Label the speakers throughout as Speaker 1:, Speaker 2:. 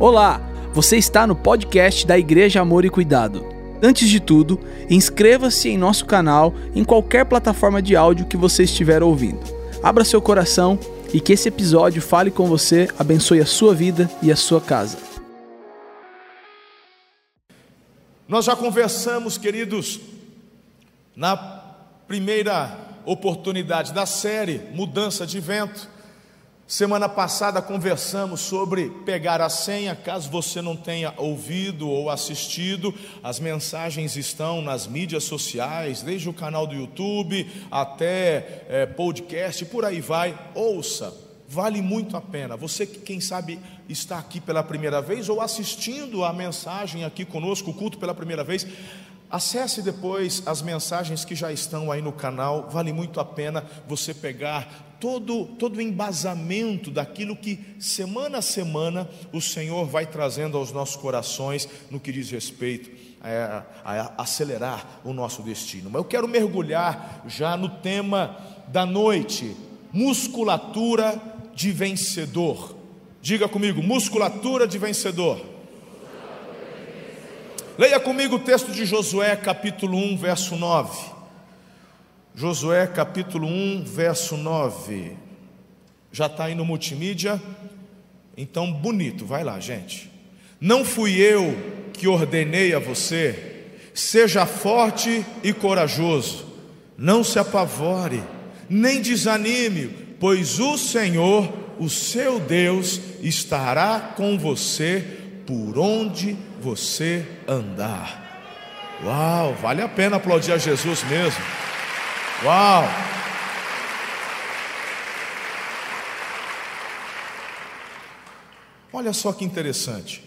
Speaker 1: Olá, você está no podcast da Igreja Amor e Cuidado. Antes de tudo, inscreva-se em nosso canal em qualquer plataforma de áudio que você estiver ouvindo. Abra seu coração e que esse episódio fale com você, abençoe a sua vida e a sua casa.
Speaker 2: Nós já conversamos, queridos, na primeira oportunidade da série Mudança de Vento Semana passada conversamos sobre pegar a senha, caso você não tenha ouvido ou assistido, as mensagens estão nas mídias sociais, desde o canal do YouTube até é, podcast, por aí vai. Ouça, vale muito a pena. Você que, quem sabe, está aqui pela primeira vez ou assistindo a mensagem aqui conosco, o culto pela primeira vez, Acesse depois as mensagens que já estão aí no canal, vale muito a pena você pegar todo, todo o embasamento daquilo que semana a semana o Senhor vai trazendo aos nossos corações no que diz respeito a, a acelerar o nosso destino. Mas eu quero mergulhar já no tema da noite: musculatura de vencedor. Diga comigo, musculatura de vencedor. Leia comigo o texto de Josué, capítulo 1, verso 9. Josué capítulo 1, verso 9. Já está aí no multimídia? Então, bonito, vai lá, gente. Não fui eu que ordenei a você, seja forte e corajoso, não se apavore, nem desanime, pois o Senhor, o seu Deus, estará com você por onde você andar. Uau, vale a pena aplaudir a Jesus mesmo. Uau! Olha só que interessante.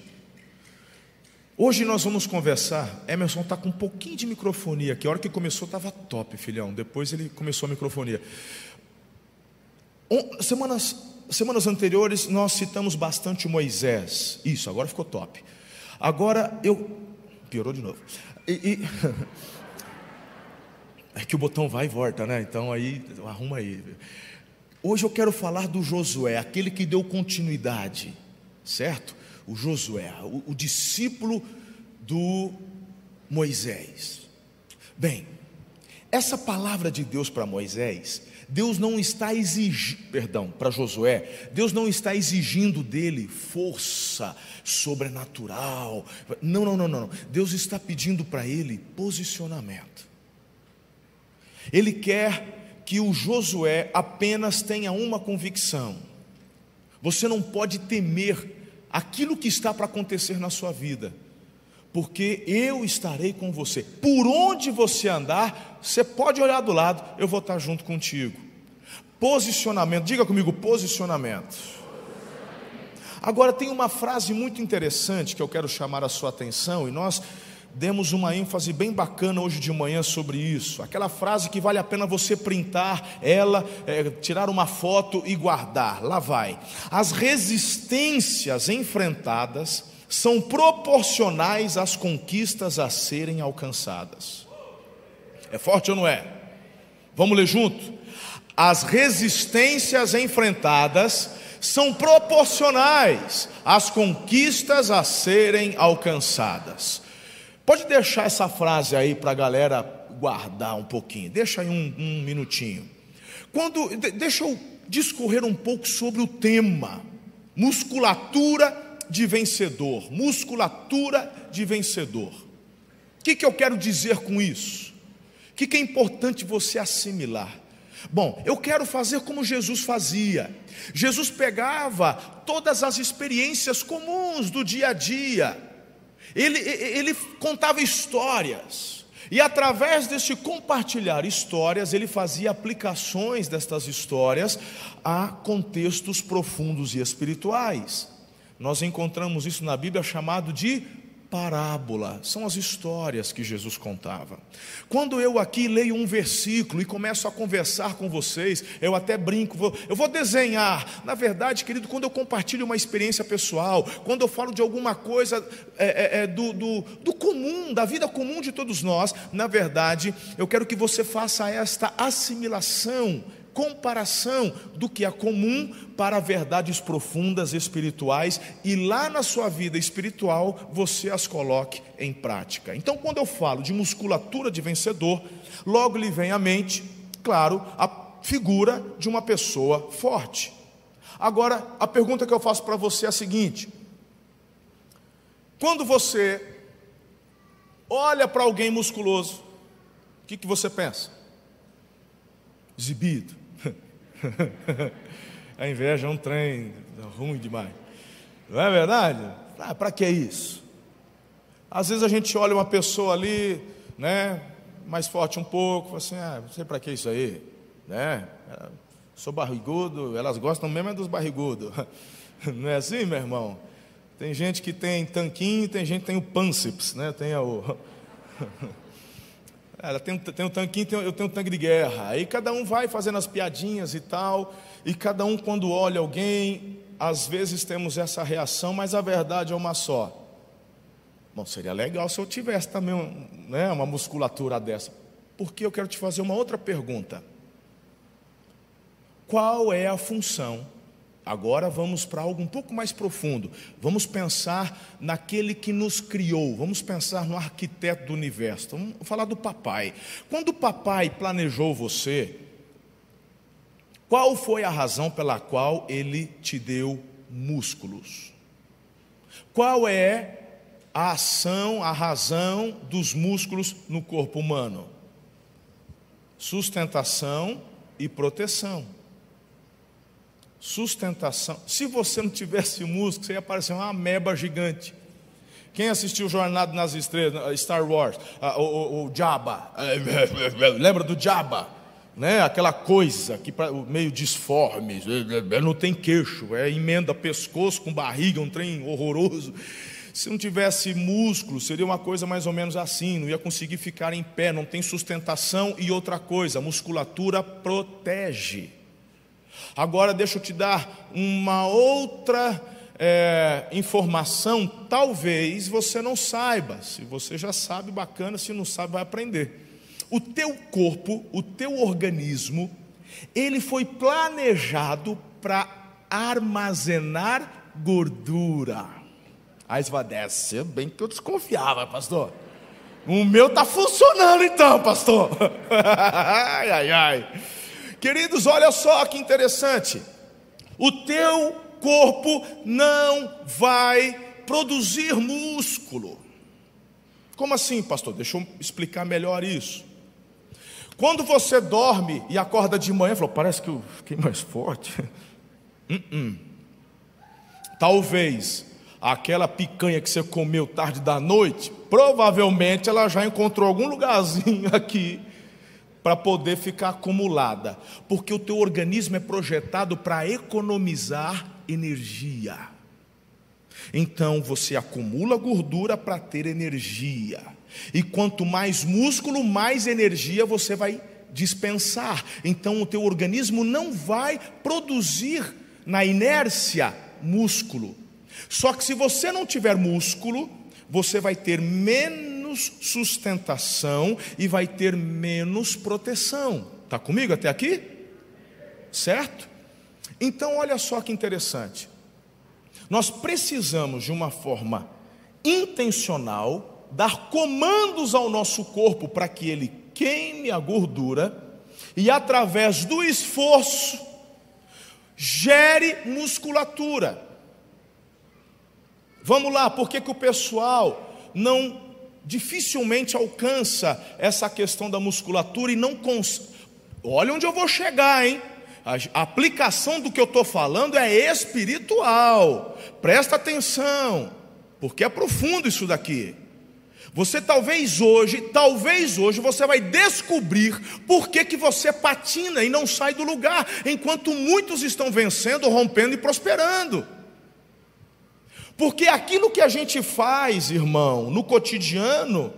Speaker 2: Hoje nós vamos conversar. Emerson está com um pouquinho de microfonia aqui. A hora que começou estava top, filhão. Depois ele começou a microfonia. Semanas, semanas anteriores nós citamos bastante Moisés. Isso, agora ficou top. Agora eu. Piorou de novo. E, e... É que o botão vai e volta, né? Então aí, arruma aí. Hoje eu quero falar do Josué, aquele que deu continuidade, certo? O Josué, o, o discípulo do Moisés. Bem, essa palavra de Deus para Moisés, Deus não está exigindo, perdão, para Josué, Deus não está exigindo dele força sobrenatural. Não, não, não, não. Deus está pedindo para ele posicionamento. Ele quer que o Josué apenas tenha uma convicção: você não pode temer aquilo que está para acontecer na sua vida, porque eu estarei com você. Por onde você andar, você pode olhar do lado, eu vou estar junto contigo. Posicionamento, diga comigo: posicionamento. Agora tem uma frase muito interessante que eu quero chamar a sua atenção, e nós demos uma ênfase bem bacana hoje de manhã sobre isso. Aquela frase que vale a pena você printar ela, é, tirar uma foto e guardar. Lá vai. As resistências enfrentadas são proporcionais às conquistas a serem alcançadas. É forte ou não é? Vamos ler junto? As resistências enfrentadas são proporcionais às conquistas a serem alcançadas. Pode deixar essa frase aí para a galera guardar um pouquinho. Deixa aí um, um minutinho. Quando, deixa eu discorrer um pouco sobre o tema musculatura de vencedor. Musculatura de vencedor. O que, que eu quero dizer com isso? O que, que é importante você assimilar? Bom, eu quero fazer como Jesus fazia. Jesus pegava todas as experiências comuns do dia a dia ele, ele contava histórias, e através deste compartilhar histórias, ele fazia aplicações destas histórias a contextos profundos e espirituais. Nós encontramos isso na Bíblia chamado de parábola, são as histórias que Jesus contava. Quando eu aqui leio um versículo e começo a conversar com vocês, eu até brinco, eu vou desenhar. Na verdade, querido, quando eu compartilho uma experiência pessoal, quando eu falo de alguma coisa é, é, é do, do, do comum, da vida comum de todos nós, na verdade, eu quero que você faça esta assimilação comparação do que é comum para verdades profundas espirituais e lá na sua vida espiritual você as coloque em prática. Então, quando eu falo de musculatura de vencedor, logo lhe vem à mente, claro, a figura de uma pessoa forte. Agora, a pergunta que eu faço para você é a seguinte: quando você olha para alguém musculoso, o que, que você pensa? Exibido. A inveja é um trem ruim demais. Não é verdade? Ah, para que isso? Às vezes a gente olha uma pessoa ali, né, mais forte um pouco, fala assim, ah, não sei para que isso aí, né? Sou barrigudo, elas gostam mesmo é dos barrigudos. Não é assim, meu irmão? Tem gente que tem tanquinho, tem gente que tem o pânceps, né? Tem o Ela tem, tem um tanquinho, tem, eu tenho um tanque de guerra. Aí cada um vai fazendo as piadinhas e tal, e cada um, quando olha alguém, às vezes temos essa reação, mas a verdade é uma só. Bom, seria legal se eu tivesse também né, uma musculatura dessa. Porque eu quero te fazer uma outra pergunta. Qual é a função Agora vamos para algo um pouco mais profundo. Vamos pensar naquele que nos criou. Vamos pensar no arquiteto do universo. Vamos falar do papai. Quando o papai planejou você, qual foi a razão pela qual ele te deu músculos? Qual é a ação, a razão dos músculos no corpo humano? Sustentação e proteção sustentação. Se você não tivesse música, você ia parecer uma ameba gigante. Quem assistiu Jornada nas Estrelas, Star Wars, o, o, o Jabba, lembra do Jabba? Né? Aquela coisa que meio disforme, não tem queixo, é emenda pescoço com barriga, um trem horroroso. Se não tivesse músculo, seria uma coisa mais ou menos assim, não ia conseguir ficar em pé, não tem sustentação e outra coisa, a musculatura protege. Agora deixa eu te dar uma outra é, informação, talvez você não saiba. Se você já sabe, bacana, se não sabe, vai aprender. O teu corpo, o teu organismo, ele foi planejado para armazenar gordura. Você vai descer, bem que eu desconfiava, pastor. O meu está funcionando então, pastor. ai, ai, ai. Queridos, olha só que interessante. O teu corpo não vai produzir músculo. Como assim, pastor? Deixa eu explicar melhor isso. Quando você dorme e acorda de manhã, falou, parece que eu fiquei mais forte. Uh -uh. Talvez aquela picanha que você comeu tarde da noite, provavelmente ela já encontrou algum lugarzinho aqui para poder ficar acumulada, porque o teu organismo é projetado para economizar energia. Então você acumula gordura para ter energia. E quanto mais músculo, mais energia você vai dispensar. Então o teu organismo não vai produzir na inércia músculo. Só que se você não tiver músculo, você vai ter menos menos sustentação e vai ter menos proteção. Está comigo até aqui? Certo? Então, olha só que interessante. Nós precisamos, de uma forma intencional, dar comandos ao nosso corpo para que ele queime a gordura e, através do esforço, gere musculatura. Vamos lá, por que, que o pessoal não dificilmente alcança essa questão da musculatura e não cons... Olha onde eu vou chegar, hein? A aplicação do que eu estou falando é espiritual. Presta atenção, porque é profundo isso daqui. Você talvez hoje, talvez hoje você vai descobrir por que, que você patina e não sai do lugar, enquanto muitos estão vencendo, rompendo e prosperando. Porque aquilo que a gente faz, irmão, no cotidiano,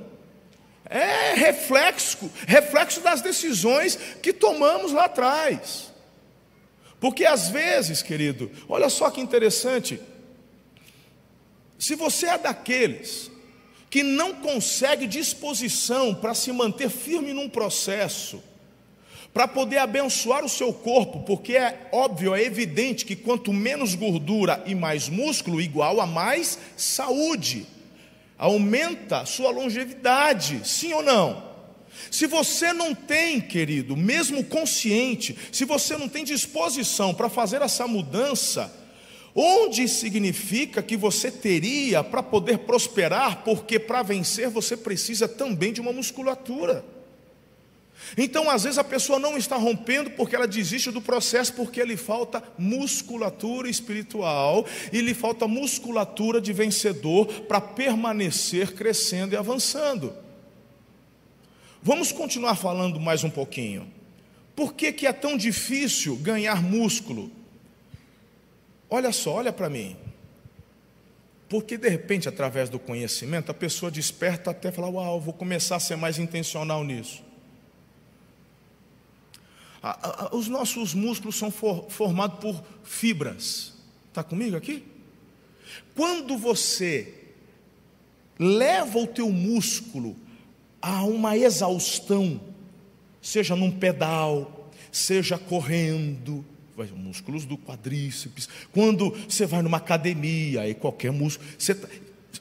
Speaker 2: é reflexo, reflexo das decisões que tomamos lá atrás. Porque às vezes, querido, olha só que interessante, se você é daqueles que não consegue disposição para se manter firme num processo, para poder abençoar o seu corpo, porque é óbvio, é evidente que quanto menos gordura e mais músculo, igual a mais saúde. Aumenta sua longevidade, sim ou não? Se você não tem, querido, mesmo consciente, se você não tem disposição para fazer essa mudança, onde significa que você teria para poder prosperar, porque para vencer você precisa também de uma musculatura. Então, às vezes, a pessoa não está rompendo porque ela desiste do processo, porque lhe falta musculatura espiritual e lhe falta musculatura de vencedor para permanecer crescendo e avançando. Vamos continuar falando mais um pouquinho. Por que, que é tão difícil ganhar músculo? Olha só, olha para mim. Porque de repente, através do conhecimento, a pessoa desperta até falar: Uau, vou começar a ser mais intencional nisso. Os nossos músculos são formados por fibras. Está comigo aqui? Quando você leva o teu músculo a uma exaustão, seja num pedal, seja correndo, músculos do quadríceps, quando você vai numa academia, aí qualquer músculo, tá,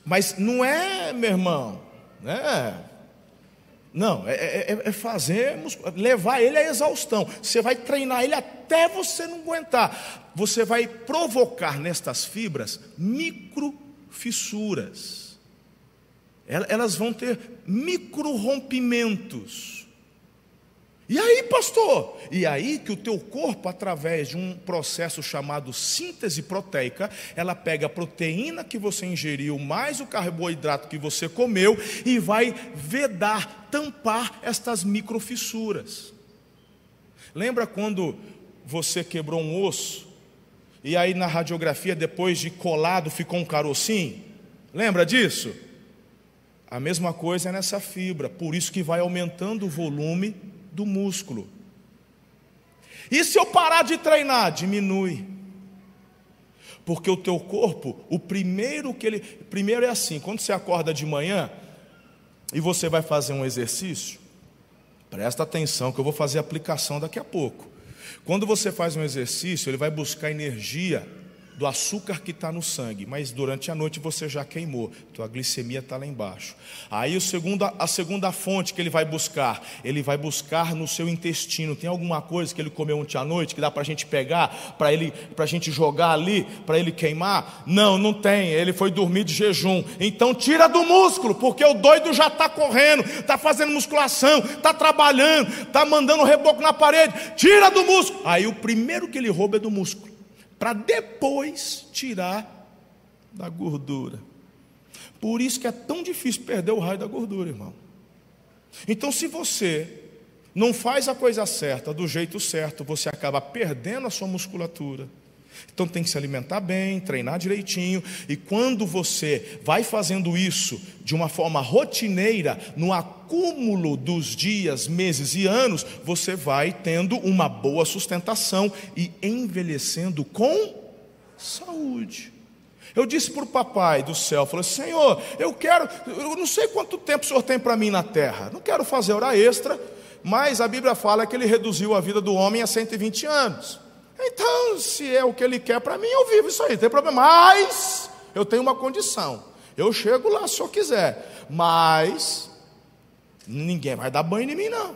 Speaker 2: mas não é, meu irmão, né? Não, é, é, é, é fazer, levar ele à exaustão. Você vai treinar ele até você não aguentar. Você vai provocar nestas fibras microfissuras. Elas vão ter micro rompimentos. E aí, pastor? E aí que o teu corpo, através de um processo chamado síntese proteica, ela pega a proteína que você ingeriu, mais o carboidrato que você comeu, e vai vedar, tampar estas microfissuras. Lembra quando você quebrou um osso, e aí na radiografia, depois de colado, ficou um carocinho? Lembra disso? A mesma coisa é nessa fibra, por isso que vai aumentando o volume do músculo. E se eu parar de treinar, diminui. Porque o teu corpo, o primeiro que ele, primeiro é assim, quando você acorda de manhã e você vai fazer um exercício, presta atenção que eu vou fazer aplicação daqui a pouco. Quando você faz um exercício, ele vai buscar energia do açúcar que está no sangue, mas durante a noite você já queimou, tua glicemia está lá embaixo. Aí a segunda fonte que ele vai buscar, ele vai buscar no seu intestino. Tem alguma coisa que ele comeu ontem à noite que dá para a gente pegar, para ele, para a gente jogar ali, para ele queimar? Não, não tem. Ele foi dormir de jejum. Então tira do músculo, porque o doido já está correndo, está fazendo musculação, está trabalhando, está mandando reboco na parede. Tira do músculo. Aí o primeiro que ele rouba é do músculo para depois tirar da gordura. Por isso que é tão difícil perder o raio da gordura, irmão. Então, se você não faz a coisa certa, do jeito certo, você acaba perdendo a sua musculatura então tem que se alimentar bem, treinar direitinho, e quando você vai fazendo isso de uma forma rotineira, no acúmulo dos dias, meses e anos, você vai tendo uma boa sustentação e envelhecendo com saúde. Eu disse para o papai do céu, falei, Senhor, eu quero, eu não sei quanto tempo o Senhor tem para mim na terra, não quero fazer hora extra, mas a Bíblia fala que ele reduziu a vida do homem a 120 anos. Então, se é o que ele quer para mim, eu vivo isso aí, não tem problema. Mas eu tenho uma condição. Eu chego lá se eu quiser. Mas ninguém vai dar banho em mim, não.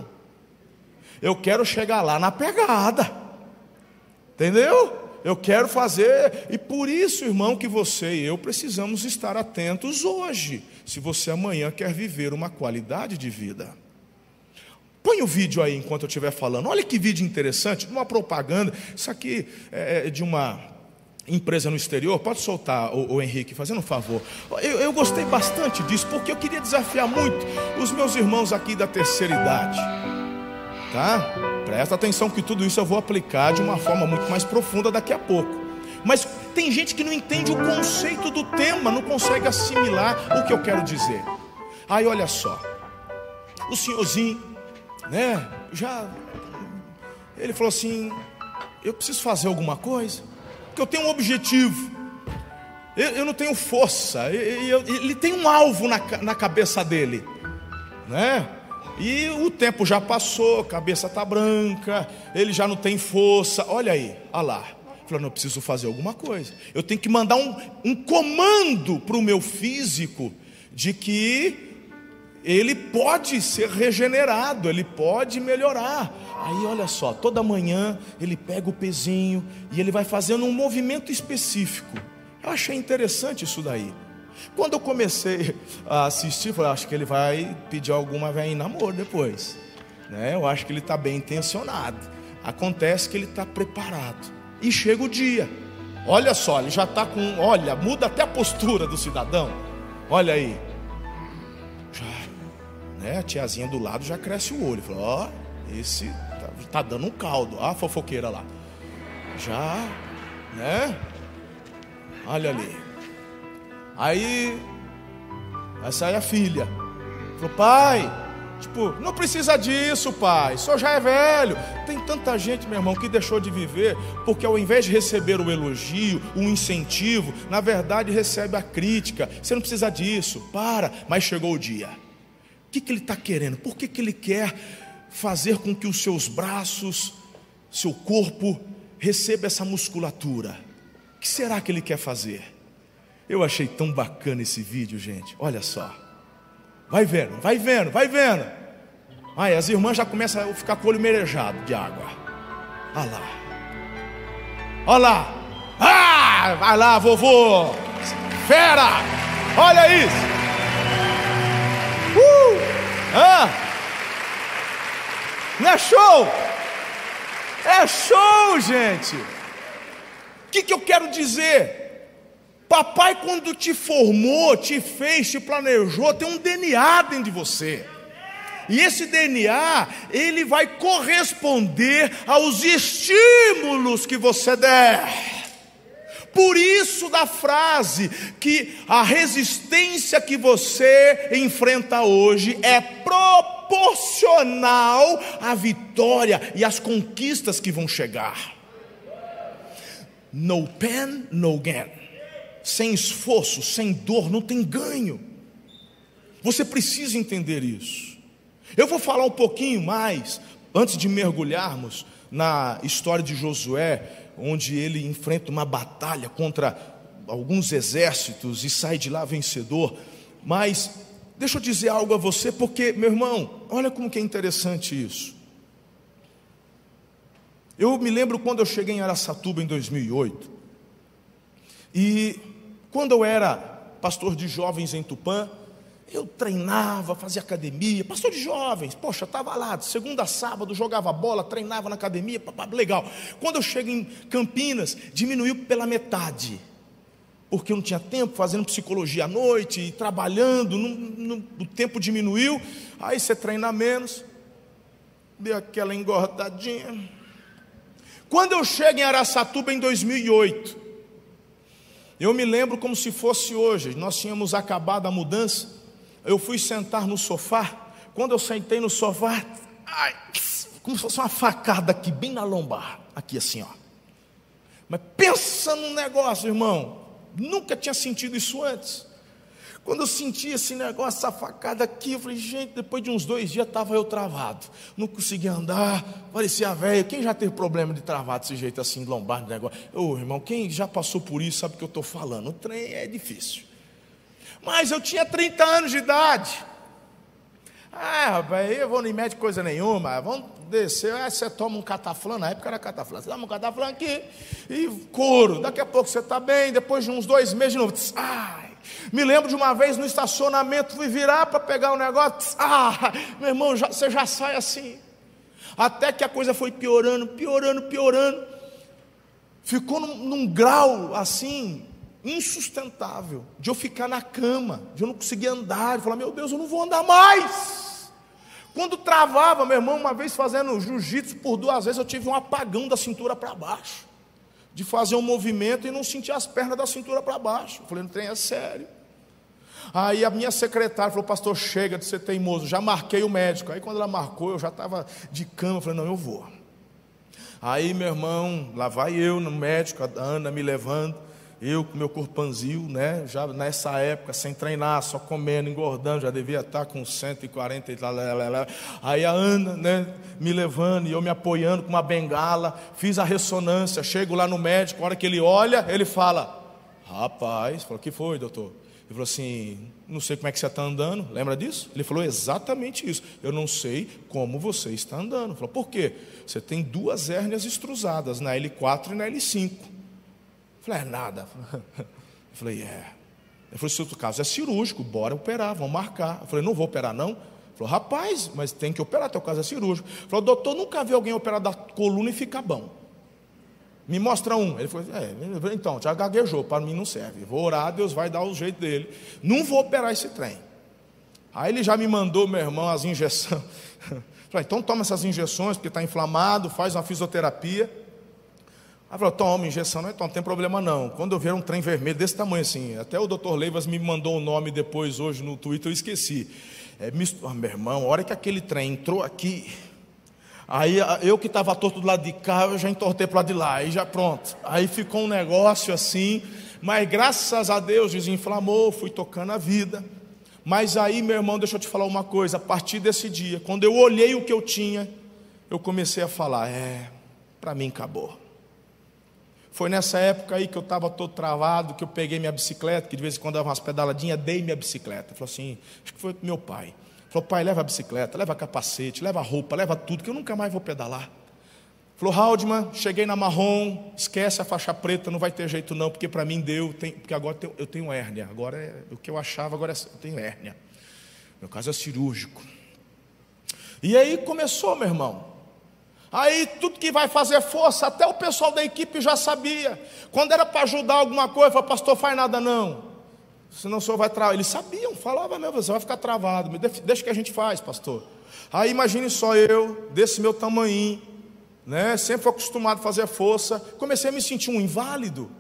Speaker 2: Eu quero chegar lá na pegada. Entendeu? Eu quero fazer, e por isso, irmão, que você e eu precisamos estar atentos hoje, se você amanhã quer viver uma qualidade de vida. Põe o vídeo aí enquanto eu estiver falando. Olha que vídeo interessante, uma propaganda. Isso aqui é, é de uma empresa no exterior. Pode soltar, o, o Henrique, fazendo um favor. Eu, eu gostei bastante disso, porque eu queria desafiar muito os meus irmãos aqui da terceira idade. Tá? Presta atenção que tudo isso eu vou aplicar de uma forma muito mais profunda daqui a pouco. Mas tem gente que não entende o conceito do tema, não consegue assimilar o que eu quero dizer. Aí olha só, o senhorzinho né? Já ele falou assim: eu preciso fazer alguma coisa, porque eu tenho um objetivo. Eu, eu não tenho força. Eu, eu, ele tem um alvo na, na cabeça dele, né? E o tempo já passou, a cabeça está branca, ele já não tem força. Olha aí, olha lá. Falou, não, eu preciso fazer alguma coisa. Eu tenho que mandar um, um comando para o meu físico de que ele pode ser regenerado, ele pode melhorar. Aí olha só, toda manhã ele pega o pezinho e ele vai fazendo um movimento específico. Eu achei interessante isso daí. Quando eu comecei a assistir, falei, acho que ele vai pedir alguma vez em namoro depois. Né? Eu acho que ele está bem intencionado. Acontece que ele está preparado. E chega o dia. Olha só, ele já está com. Olha, muda até a postura do cidadão. Olha aí. Né? A tiazinha do lado já cresce o olho. Falou, ó, oh, esse tá, tá dando um caldo. Ó, a fofoqueira lá. Já, né? Olha ali. Aí, aí sai a filha. Falou, pai, tipo, não precisa disso, pai. O já é velho. Tem tanta gente, meu irmão, que deixou de viver porque ao invés de receber o elogio, o incentivo, na verdade recebe a crítica. Você não precisa disso. Para. Mas chegou o dia. Que, que ele está querendo? Por que, que ele quer fazer com que os seus braços, seu corpo, receba essa musculatura? O que será que ele quer fazer? Eu achei tão bacana esse vídeo, gente. Olha só. Vai vendo, vai vendo, vai vendo. Ai, as irmãs já começam a ficar com o olho merejado de água. Olha lá. Olha lá. Ah, vai lá, vovô. Fera. Olha isso. Ah! Não é show? É show, gente. O que, que eu quero dizer? Papai, quando te formou, te fez, te planejou, tem um DNA dentro de você. E esse DNA, ele vai corresponder aos estímulos que você der. Por isso da frase que a resistência que você enfrenta hoje é proporcional à vitória e às conquistas que vão chegar. No pain, no gain sem esforço, sem dor, não tem ganho. Você precisa entender isso. Eu vou falar um pouquinho mais, antes de mergulharmos na história de Josué, onde ele enfrenta uma batalha contra alguns exércitos e sai de lá vencedor. Mas deixa eu dizer algo a você, porque, meu irmão, olha como que é interessante isso. Eu me lembro quando eu cheguei em Araçatuba em 2008, e quando eu era pastor de jovens em Tupã, eu treinava, fazia academia, pastor de jovens, poxa, estava lá, segunda a sábado, jogava bola, treinava na academia, legal. Quando eu chego em Campinas, diminuiu pela metade, porque eu não tinha tempo, fazendo psicologia à noite, trabalhando, não, não, o tempo diminuiu, aí você treina menos, deu aquela engordadinha. Quando eu chego em Araçatuba em 2008, eu me lembro como se fosse hoje, nós tínhamos acabado a mudança. Eu fui sentar no sofá. Quando eu sentei no sofá, ai, como se fosse uma facada aqui, bem na lombar, aqui assim, ó. Mas pensa num negócio, irmão. Nunca tinha sentido isso antes. Quando eu senti esse negócio, essa facada aqui, eu falei, gente, depois de uns dois dias estava eu travado. Não conseguia andar, parecia velho. Quem já teve problema de travar desse jeito assim, lombar de negócio? Ô irmão, quem já passou por isso sabe o que eu estou falando. O trem é difícil. Mas eu tinha 30 anos de idade. Ah, rapaz, eu vou no médico coisa nenhuma. Vamos descer, aí você toma um cataflã, na época era cataflã. Você toma um cataflã aqui e couro. Daqui a pouco você está bem, depois de uns dois meses de novo. Ai, me lembro de uma vez no estacionamento, fui virar para pegar o negócio. Ah, meu irmão, já, você já sai assim. Até que a coisa foi piorando, piorando, piorando. Ficou num, num grau assim, insustentável, de eu ficar na cama, de eu não conseguir andar, de falar, meu Deus, eu não vou andar mais. Quando travava, meu irmão, uma vez fazendo jiu-jitsu por duas vezes, eu tive um apagão da cintura para baixo de fazer um movimento e não sentir as pernas da cintura para baixo. Eu falei, não tem, é sério. Aí a minha secretária falou, pastor, chega de ser teimoso, já marquei o médico. Aí quando ela marcou, eu já estava de cama, eu falei, não, eu vou. Aí meu irmão, lá vai eu no médico, a Ana me levando, eu com meu corpanzil, né? Já nessa época, sem treinar, só comendo, engordando, já devia estar com 140 e tal. Aí a Ana, né? Me levando e eu me apoiando com uma bengala, fiz a ressonância, chego lá no médico, a hora que ele olha, ele fala: Rapaz, falou, que foi, doutor? Ele falou assim: Não sei como é que você está andando, lembra disso? Ele falou exatamente isso. Eu não sei como você está andando. Ele falou: Por quê? Você tem duas hérnias extrusadas, na L4 e na L5. Falei: É nada. Eu falei: É. Ele falou: Se o caso é cirúrgico, bora operar, vamos marcar. Eu falei: Não vou operar, não. Ele falou: Rapaz, mas tem que operar, teu caso é cirúrgico. Ele falou: Doutor, nunca vi alguém operar da coluna e ficar bom. Me mostra um. Ele falou: é, então, já gaguejou, para mim não serve. Vou orar, Deus vai dar o jeito dele. Não vou operar esse trem. Aí ele já me mandou, meu irmão, as injeções. Falei, então toma essas injeções, porque está inflamado, faz uma fisioterapia. Aí falou, toma injeção, não, então, não tem problema não. Quando eu ver um trem vermelho desse tamanho assim, até o doutor Leivas me mandou o nome depois hoje no Twitter, eu esqueci. É, ah, meu irmão, a hora que aquele trem entrou aqui, Aí eu que estava torto do lado de cá, eu já entortei para lado de lá, aí já pronto. Aí ficou um negócio assim, mas graças a Deus desinflamou, fui tocando a vida. Mas aí, meu irmão, deixa eu te falar uma coisa, a partir desse dia, quando eu olhei o que eu tinha, eu comecei a falar, é, para mim acabou. Foi nessa época aí que eu estava todo travado, que eu peguei minha bicicleta, que de vez em quando dava umas pedaladinhas, dei minha bicicleta. Falou assim, acho que foi meu pai. Falou, pai, leva a bicicleta, leva capacete, leva roupa, leva tudo, que eu nunca mais vou pedalar. Falou, Haldman, cheguei na marrom, esquece a faixa preta, não vai ter jeito não, porque para mim deu, tem, porque agora eu tenho hérnia, agora é, o que eu achava, agora é, eu tenho hérnia. Meu caso é cirúrgico. E aí começou, meu irmão. Aí tudo que vai fazer força, até o pessoal da equipe já sabia. Quando era para ajudar alguma coisa, falou, pastor, faz nada não senão o senhor vai travar. Eles sabiam, falavam mesmo, você vai ficar travado, deixa que a gente faz, pastor. Aí imagine só eu, desse meu tamanho, né, sempre acostumado a fazer força, comecei a me sentir um inválido.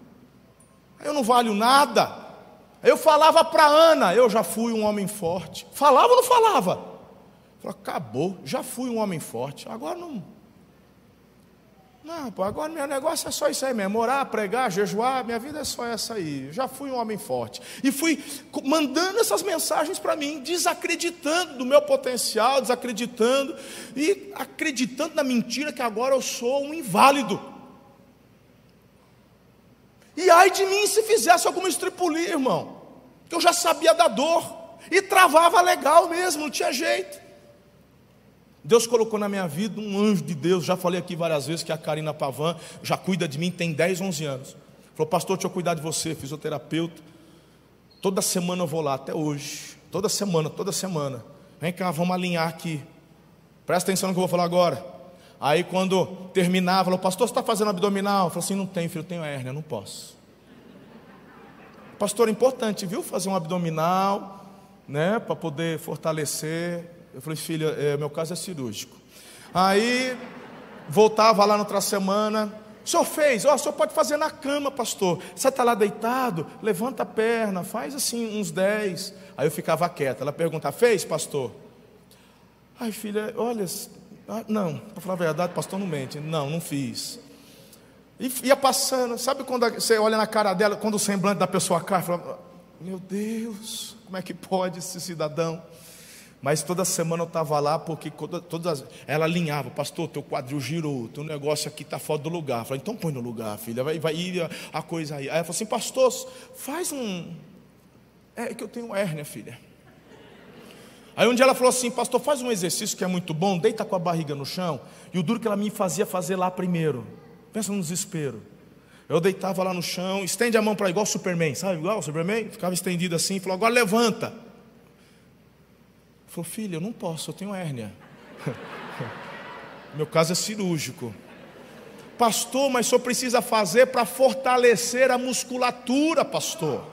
Speaker 2: Eu não valho nada. Eu falava para Ana, eu já fui um homem forte. Falava ou não falava? Falei, acabou, já fui um homem forte. Agora não, não, pô, agora meu negócio é só isso aí mesmo: orar, pregar, jejuar, minha vida é só essa aí. Já fui um homem forte. E fui mandando essas mensagens para mim, desacreditando do meu potencial, desacreditando e acreditando na mentira que agora eu sou um inválido. E ai de mim se fizesse alguma estripulia, irmão, que eu já sabia da dor e travava legal mesmo, não tinha jeito. Deus colocou na minha vida um anjo de Deus. Já falei aqui várias vezes que a Karina Pavan já cuida de mim, tem 10, 11 anos. Falou, pastor, deixa eu cuidar de você, fisioterapeuta. Toda semana eu vou lá, até hoje. Toda semana, toda semana. Vem cá, vamos alinhar aqui. Presta atenção no que eu vou falar agora. Aí quando terminava, falou, pastor, você está fazendo abdominal? Eu falei assim, não tem, filho, eu tenho hérnia, não posso. Pastor, é importante, viu? Fazer um abdominal, né? Para poder fortalecer. Eu falei, filha, é, meu caso é cirúrgico. Aí, voltava lá na outra semana. O senhor fez, ó, oh, o senhor pode fazer na cama, pastor. Você está lá deitado, levanta a perna, faz assim uns 10. Aí eu ficava quieta. Ela perguntava, fez, pastor? Ai, filha, olha, ah, não, para falar a verdade, pastor não mente. Não, não fiz. E ia passando, sabe quando você olha na cara dela, quando o semblante da pessoa cai, fala, meu Deus, como é que pode esse cidadão? Mas toda semana eu estava lá porque todas, ela alinhava, pastor, teu quadril girou, teu negócio aqui está fora do lugar. Eu falei, então põe no lugar, filha, vai, vai ir a, coisa aí. Aí ela falou assim, pastor, faz um. É que eu tenho hérnia, filha. Aí um dia ela falou assim, pastor, faz um exercício que é muito bom, deita com a barriga no chão. E o duro que ela me fazia fazer lá primeiro. Pensa no desespero. Eu deitava lá no chão, estende a mão para igual Superman, sabe? Igual Superman, ficava estendido assim, falou, agora levanta. Falou, filho, eu não posso, eu tenho hérnia. Meu caso é cirúrgico. Pastor, mas só precisa fazer para fortalecer a musculatura, pastor.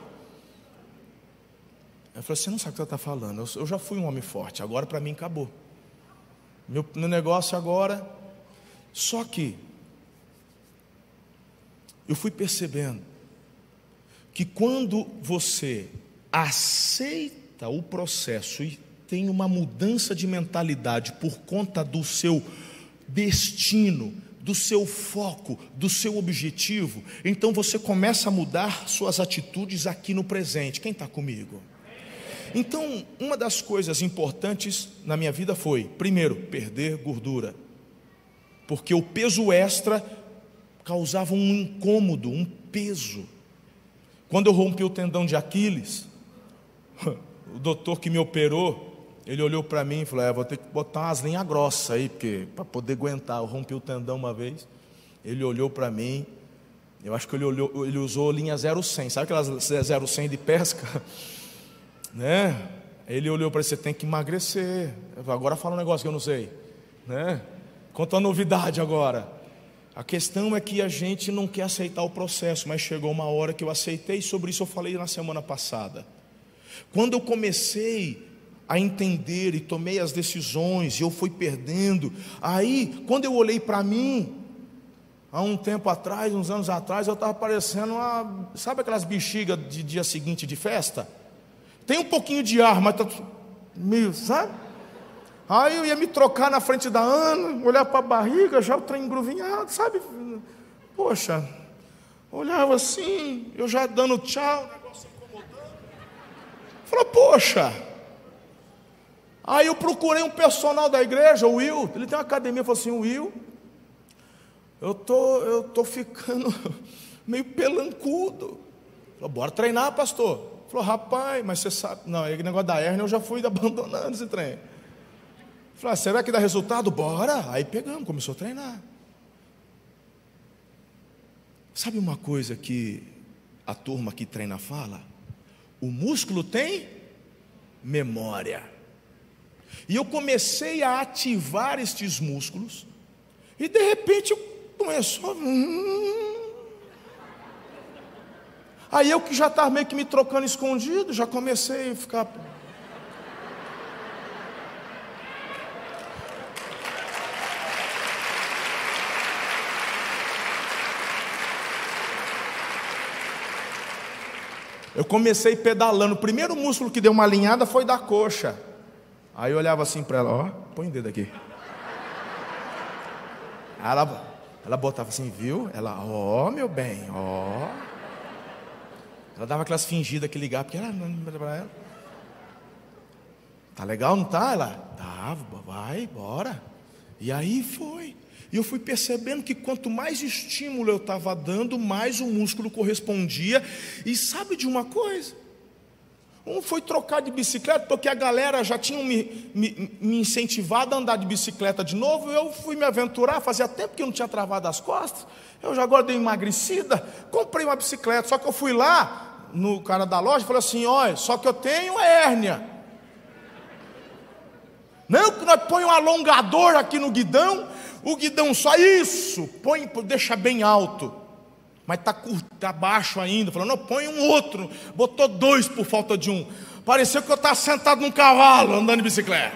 Speaker 2: Eu falei, você não sabe o que você está falando. Eu, já fui um homem forte, agora para mim acabou. Meu, meu negócio agora. Só que eu fui percebendo que quando você aceita o processo e tem uma mudança de mentalidade por conta do seu destino, do seu foco, do seu objetivo, então você começa a mudar suas atitudes aqui no presente. Quem está comigo? Então, uma das coisas importantes na minha vida foi, primeiro, perder gordura, porque o peso extra causava um incômodo, um peso. Quando eu rompi o tendão de Aquiles, o doutor que me operou, ele olhou para mim e falou: é, vou ter que botar umas linhas grossas aí, porque para poder aguentar. Eu rompi o tendão uma vez. Ele olhou para mim. Eu acho que ele, olhou, ele usou linha 0100. Sabe aquelas 0100 de pesca? né? Ele olhou para você tem que emagrecer. Agora fala um negócio que eu não sei, né? Conta uma novidade agora. A questão é que a gente não quer aceitar o processo, mas chegou uma hora que eu aceitei. Sobre isso eu falei na semana passada. Quando eu comecei a entender e tomei as decisões, e eu fui perdendo. Aí, quando eu olhei para mim, há um tempo atrás, uns anos atrás, eu estava parecendo uma. Sabe aquelas bexigas de dia seguinte de festa? Tem um pouquinho de ar, mas está meio, sabe? Aí eu ia me trocar na frente da Ana, olhar para a barriga, já o trem engruvinhado, sabe? Poxa, olhava assim, eu já dando tchau, o negócio incomodando. Falou, poxa, Aí eu procurei um personal da igreja, o Will, ele tem uma academia, falou assim, Will, eu tô, eu tô ficando meio pelancudo. Falou, bora treinar, pastor. Falou, rapaz, mas você sabe, não, aquele negócio da hernia eu já fui abandonando esse treino. Falei, ah, será que dá resultado? Bora. Aí pegamos, começou a treinar. Sabe uma coisa que a turma que treina fala? O músculo tem memória. E eu comecei a ativar estes músculos, e de repente começou. Hum. Aí eu que já estava meio que me trocando escondido, já comecei a ficar. Eu comecei pedalando. O primeiro músculo que deu uma alinhada foi da coxa. Aí eu olhava assim para ela, ó, põe o dedo aqui. Ela, ela botava assim, viu? Ela, ó, meu bem, ó. Ela dava aquelas fingidas que ligava, porque ela para ela. Tá legal, não tá? Ela, tá, vai, bora. E aí foi. E eu fui percebendo que quanto mais estímulo eu estava dando, mais o músculo correspondia. E sabe de uma coisa? Um foi trocar de bicicleta, porque a galera já tinha me, me, me, incentivado a andar de bicicleta de novo. Eu fui me aventurar, fazia tempo que eu não tinha travado as costas. Eu já agora dei emagrecida, comprei uma bicicleta. Só que eu fui lá no cara da loja e falei assim: olha, só que eu tenho hérnia. Não, que nós põe um alongador aqui no guidão, o guidão só isso, põe, deixa bem alto mas está tá baixo ainda. Falou, não, põe um outro. Botou dois por falta de um. Pareceu que eu estava sentado num cavalo andando de bicicleta.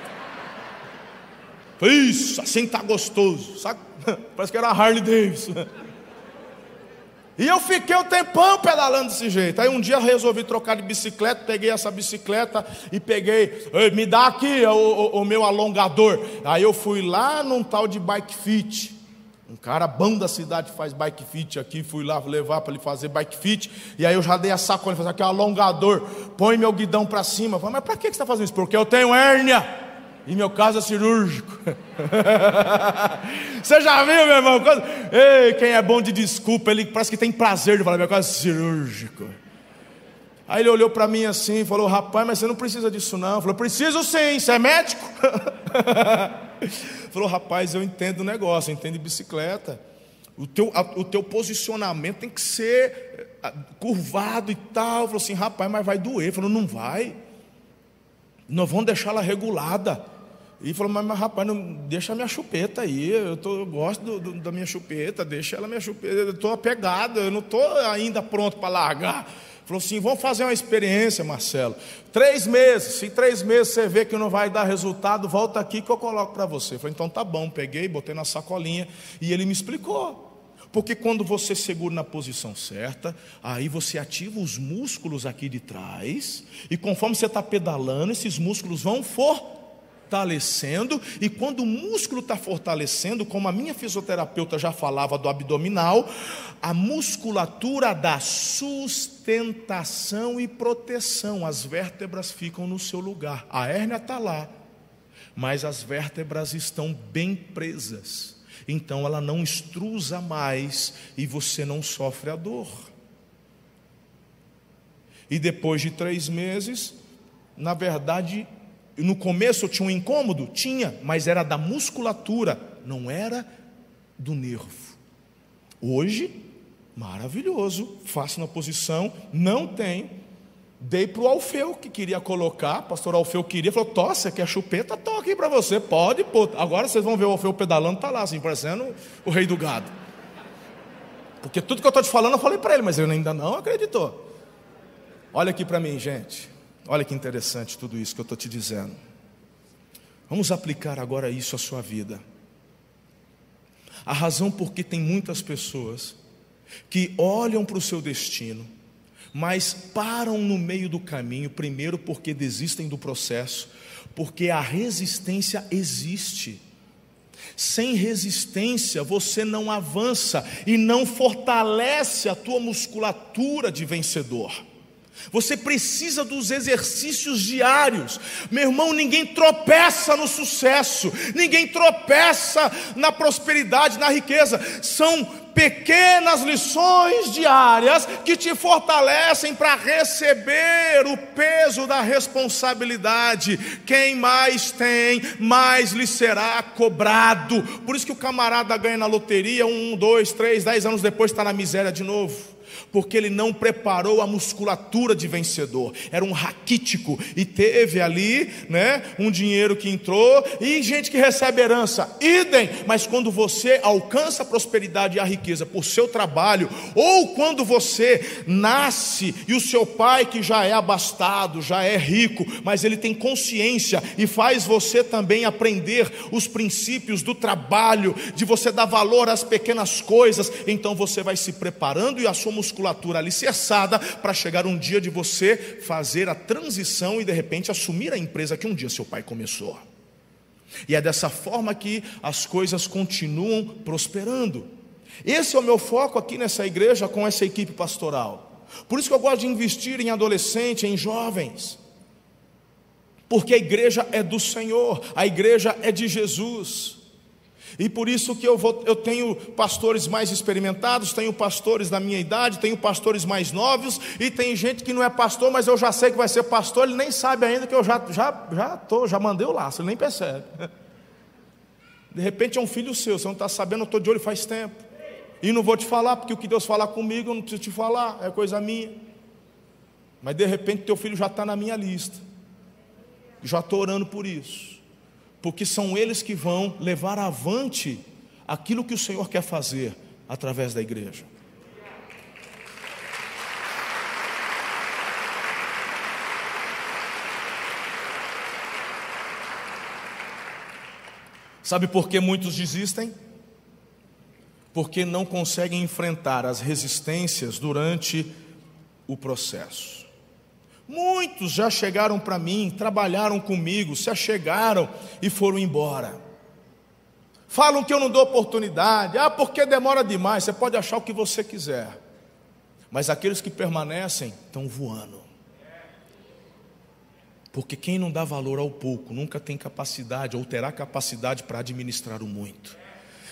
Speaker 2: Isso, assim está gostoso. Sabe? Parece que era a Harley Davidson. E eu fiquei um tempão pedalando desse jeito. Aí um dia eu resolvi trocar de bicicleta, peguei essa bicicleta e peguei, me dá aqui o, o, o meu alongador. Aí eu fui lá num tal de bike fit. Cara bom da cidade faz bike fit aqui, fui lá levar para ele fazer bike fit, e aí eu já dei a sacola, falei, aqui é alongador, põe meu guidão para cima. Falei, mas para que você está fazendo isso? Porque eu tenho hérnia, e meu caso é cirúrgico. você já viu, meu irmão? Ei, quem é bom de desculpa, ele parece que tem prazer de falar, meu caso é cirúrgico. Aí ele olhou para mim assim e falou: Rapaz, mas você não precisa disso não. Falei: Preciso sim, você é médico? falou: Rapaz, eu entendo o negócio, eu entendo bicicleta. O teu, o teu posicionamento tem que ser curvado e tal. Falou assim: Rapaz, mas vai doer. Falou: Não vai. Nós vamos deixar ela regulada. E falou, mas, mas rapaz, não, deixa a minha chupeta aí, eu, tô, eu gosto do, do, da minha chupeta, deixa ela minha chupeta, eu estou apegado, eu não estou ainda pronto para largar. Falou assim: vamos fazer uma experiência, Marcelo. Três meses, se três meses você vê que não vai dar resultado, volta aqui que eu coloco para você. Falei, então tá bom, peguei, botei na sacolinha e ele me explicou. Porque quando você segura na posição certa, aí você ativa os músculos aqui de trás, e conforme você está pedalando, esses músculos vão for fortalecendo, e quando o músculo está fortalecendo, como a minha fisioterapeuta já falava do abdominal, a musculatura dá sustentação e proteção, as vértebras ficam no seu lugar, a hérnia está lá, mas as vértebras estão bem presas, então ela não extrusa mais e você não sofre a dor. E depois de três meses, na verdade, no começo tinha um incômodo? Tinha, mas era da musculatura, não era do nervo. Hoje, maravilhoso, faço na posição, não tem. Dei para o Alfeu que queria colocar, pastor Alfeu queria, falou: você quer chupeta? Tô aqui para você, pode, pô. Agora vocês vão ver o Alfeu pedalando, está lá, assim, parecendo o rei do gado. Porque tudo que eu estou te falando eu falei para ele, mas ele ainda não acreditou. Olha aqui para mim, gente. Olha que interessante tudo isso que eu estou te dizendo. Vamos aplicar agora isso à sua vida. A razão por que tem muitas pessoas que olham para o seu destino, mas param no meio do caminho, primeiro porque desistem do processo, porque a resistência existe. Sem resistência você não avança e não fortalece a tua musculatura de vencedor. Você precisa dos exercícios diários. Meu irmão, ninguém tropeça no sucesso, ninguém tropeça na prosperidade, na riqueza. São pequenas lições diárias que te fortalecem para receber o peso da responsabilidade. Quem mais tem, mais lhe será cobrado. Por isso que o camarada ganha na loteria, um, dois, três, dez anos depois está na miséria de novo porque ele não preparou a musculatura de vencedor. Era um raquítico e teve ali, né, um dinheiro que entrou e gente que recebe herança. Idem, mas quando você alcança a prosperidade e a riqueza por seu trabalho, ou quando você nasce e o seu pai que já é abastado, já é rico, mas ele tem consciência e faz você também aprender os princípios do trabalho, de você dar valor às pequenas coisas, então você vai se preparando e a sua musculatura musculatura alicerçada para chegar um dia de você fazer a transição e de repente assumir a empresa que um dia seu pai começou. E é dessa forma que as coisas continuam prosperando. Esse é o meu foco aqui nessa igreja com essa equipe pastoral. Por isso que eu gosto de investir em adolescente, em jovens. Porque a igreja é do Senhor, a igreja é de Jesus. E por isso que eu, vou, eu tenho pastores mais experimentados, tenho pastores da minha idade, tenho pastores mais novos, e tem gente que não é pastor, mas eu já sei que vai ser pastor, ele nem sabe ainda que eu já já já tô, já mandei o laço, ele nem percebe. De repente é um filho seu, você não está sabendo, eu estou de olho faz tempo. E não vou te falar, porque o que Deus falar comigo, eu não preciso te falar, é coisa minha. Mas de repente teu filho já está na minha lista. Já estou orando por isso porque são eles que vão levar avante aquilo que o Senhor quer fazer através da igreja. Sabe por que muitos desistem? Porque não conseguem enfrentar as resistências durante o processo. Muitos já chegaram para mim, trabalharam comigo, se achegaram e foram embora. Falam que eu não dou oportunidade, ah, porque demora demais. Você pode achar o que você quiser, mas aqueles que permanecem estão voando. Porque quem não dá valor ao pouco nunca tem capacidade ou terá capacidade para administrar o muito.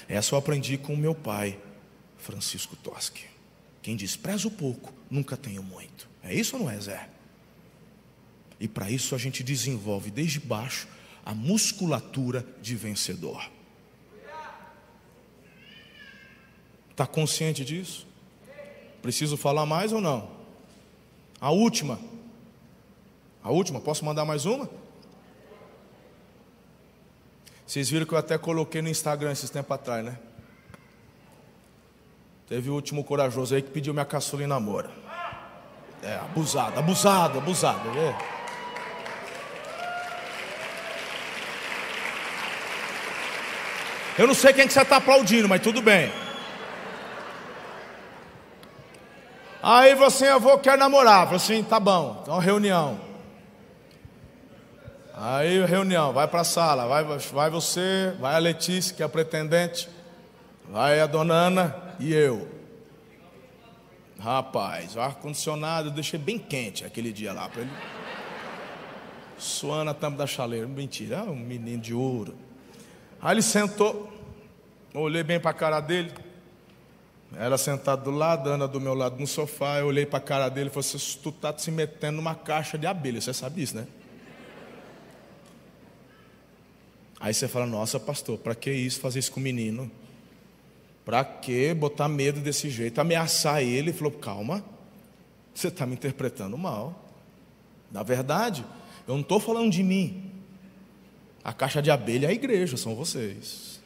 Speaker 2: Essa eu aprendi com meu pai, Francisco Toschi. Quem despreza o pouco nunca tem o muito. É isso ou não é, Zé? E para isso a gente desenvolve desde baixo a musculatura de vencedor. Está consciente disso? Preciso falar mais ou não? A última. A última, posso mandar mais uma? Vocês viram que eu até coloquei no Instagram esses tempos atrás, né? Teve o último corajoso aí que pediu minha caçula em namoro. É, abusado, abusado, abusado. É. Eu não sei quem que você está aplaudindo, mas tudo bem. Aí você, eu vou, namorar. Falei assim, tá bom, então reunião. Aí reunião, vai para a sala, vai, vai você, vai a Letícia, que é a pretendente, vai a dona Ana e eu. Rapaz, o ar-condicionado eu deixei bem quente aquele dia lá, para ele. Suando a tampa da chaleira, mentira, um menino de ouro. Aí ele sentou, olhei bem para a cara dele, ela sentada do lado, Ana do meu lado no sofá, eu olhei para a cara dele e falei assim, tu tá se metendo numa caixa de abelha, você sabe isso, né? Aí você fala, nossa pastor, para que isso, fazer isso com o menino? Para que botar medo desse jeito, ameaçar ele? Ele falou, calma, você está me interpretando mal. Na verdade, eu não estou falando de mim. A caixa de abelha é a igreja, são vocês.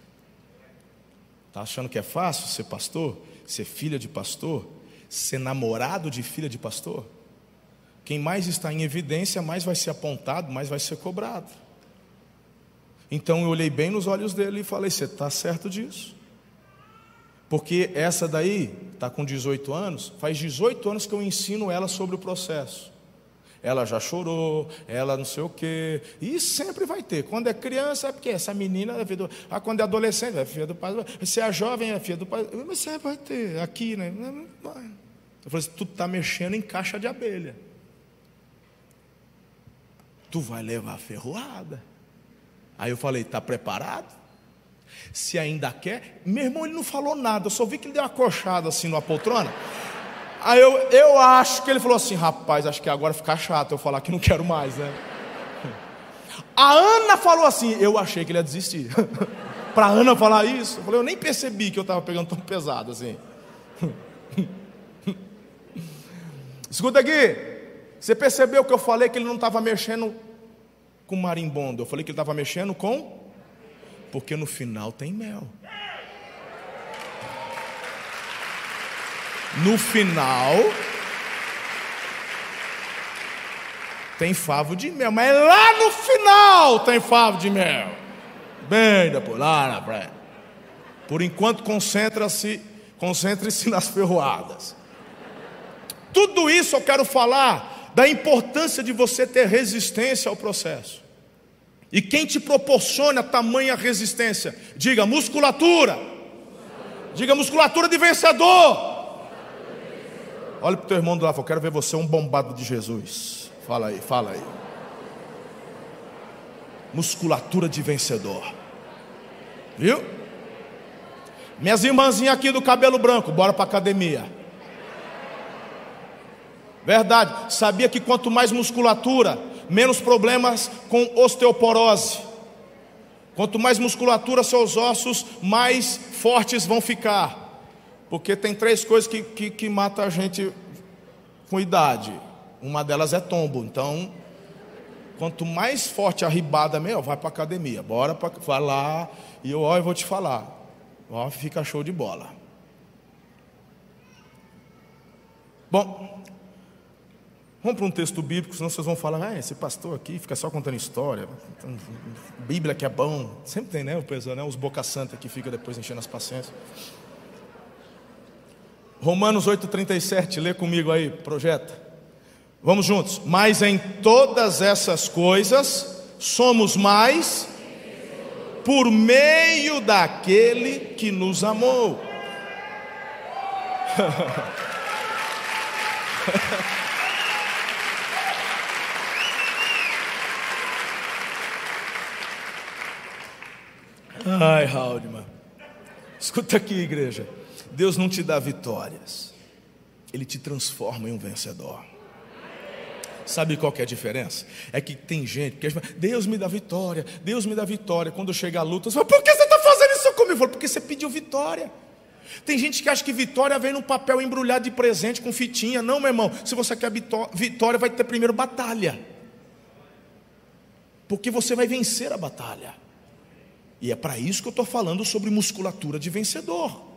Speaker 2: Está achando que é fácil ser pastor? Ser filha de pastor? Ser namorado de filha de pastor? Quem mais está em evidência, mais vai ser apontado, mais vai ser cobrado. Então eu olhei bem nos olhos dele e falei: Você está certo disso? Porque essa daí está com 18 anos, faz 18 anos que eu ensino ela sobre o processo. Ela já chorou, ela não sei o quê. E sempre vai ter. Quando é criança, é porque essa menina é filha do. Ah, quando é adolescente, é filha do pai. Se é jovem, é filha do pai. Mas sempre vai ter. Aqui, né? Eu falei assim: tu está mexendo em caixa de abelha. Tu vai levar ferroada. Aí eu falei: está preparado? Se ainda quer, meu irmão, ele não falou nada, eu só vi que ele deu uma coxada assim numa poltrona. Aí eu, eu acho que ele falou assim: rapaz, acho que agora fica chato eu falar que não quero mais, né? A Ana falou assim: eu achei que ele ia desistir. Para Ana falar isso, eu falei: eu nem percebi que eu estava pegando tão pesado assim. Escuta aqui, você percebeu que eu falei que ele não estava mexendo com marimbondo, eu falei que ele estava mexendo com porque no final tem mel. No final tem favo de mel, mas lá no final tem favo de mel. Bem depois, lá na praia. Por enquanto, concentra-se, concentre-se nas ferroadas. Tudo isso eu quero falar da importância de você ter resistência ao processo. E quem te proporciona tamanha resistência? Diga musculatura. Diga musculatura de vencedor. Olha para o teu irmão do lado, eu quero ver você um bombado de Jesus. Fala aí, fala aí. Musculatura de vencedor. Viu? Minhas irmãzinhas aqui do cabelo branco, bora para academia. Verdade. Sabia que quanto mais musculatura, menos problemas com osteoporose. Quanto mais musculatura seus ossos, mais fortes vão ficar. Porque tem três coisas que, que, que matam a gente com idade. Uma delas é tombo. Então, quanto mais forte a ribada, meu, vai para academia. Bora para vai lá e eu, ó, eu vou te falar. Ó, fica show de bola. Bom, Vamos para um texto bíblico, senão vocês vão falar, ah, esse pastor aqui fica só contando história. Bíblia que é bom. Sempre tem, né, o pessoal, né? Os boca santa que fica depois enchendo as paciências. Romanos 8,37, lê comigo aí, projeta. Vamos juntos. Mas em todas essas coisas somos mais por meio daquele que nos amou. Ai, Haldman. Escuta aqui, igreja. Deus não te dá vitórias, Ele te transforma em um vencedor. Sabe qual é a diferença? É que tem gente que Deus me dá vitória, Deus me dá vitória. Quando chega a luta, você fala, por que você está fazendo isso comigo? Falo, porque você pediu vitória. Tem gente que acha que vitória vem num papel embrulhado de presente com fitinha. Não, meu irmão, se você quer vitória, vai ter primeiro batalha. Porque você vai vencer a batalha. E é para isso que eu estou falando sobre musculatura de vencedor.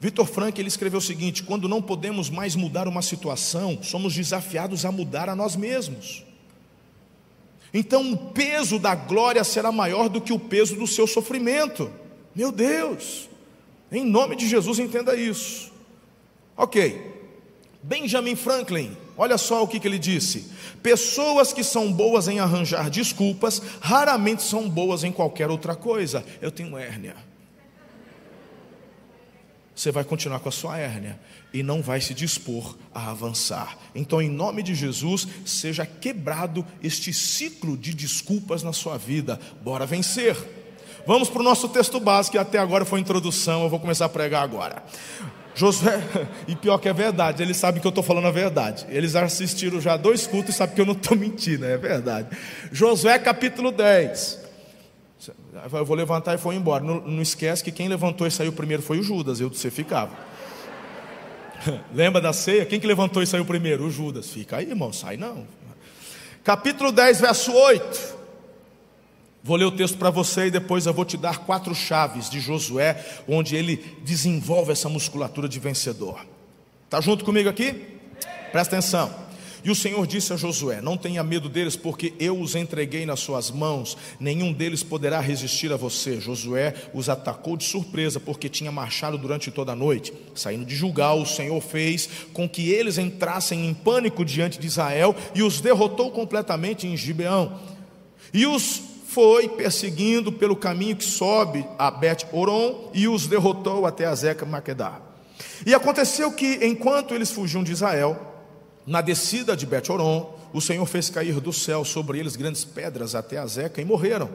Speaker 2: Vitor Frank ele escreveu o seguinte: quando não podemos mais mudar uma situação, somos desafiados a mudar a nós mesmos. Então o peso da glória será maior do que o peso do seu sofrimento. Meu Deus, em nome de Jesus entenda isso. Ok, Benjamin Franklin, Olha só o que, que ele disse: pessoas que são boas em arranjar desculpas, raramente são boas em qualquer outra coisa. Eu tenho hérnia. Você vai continuar com a sua hérnia e não vai se dispor a avançar. Então, em nome de Jesus, seja quebrado este ciclo de desculpas na sua vida. Bora vencer. Vamos para o nosso texto básico, que até agora foi introdução, eu vou começar a pregar agora. Josué, e pior que é verdade, eles sabem que eu estou falando a verdade. Eles assistiram já dois cultos e sabem que eu não estou mentindo, é verdade. Josué capítulo 10. Eu vou levantar e foi embora. Não, não, esquece que quem levantou e saiu primeiro foi o Judas, eu você ficava. Lembra da ceia? Quem que levantou e saiu primeiro? O Judas. Fica aí, irmão, sai não. Capítulo 10, verso 8. Vou ler o texto para você e depois eu vou te dar quatro chaves de Josué, onde ele desenvolve essa musculatura de vencedor. Está junto comigo aqui? Presta atenção. E o Senhor disse a Josué: Não tenha medo deles, porque eu os entreguei nas suas mãos, nenhum deles poderá resistir a você. Josué os atacou de surpresa, porque tinha marchado durante toda a noite. Saindo de julgar, o Senhor fez com que eles entrassem em pânico diante de Israel e os derrotou completamente em Gibeão. E os foi perseguindo pelo caminho que sobe a Bet-Oron e os derrotou até a Zeca Maquedá. E aconteceu que, enquanto eles fugiam de Israel, na descida de Bet-Oron, o Senhor fez cair do céu sobre eles grandes pedras até a Zeca e morreram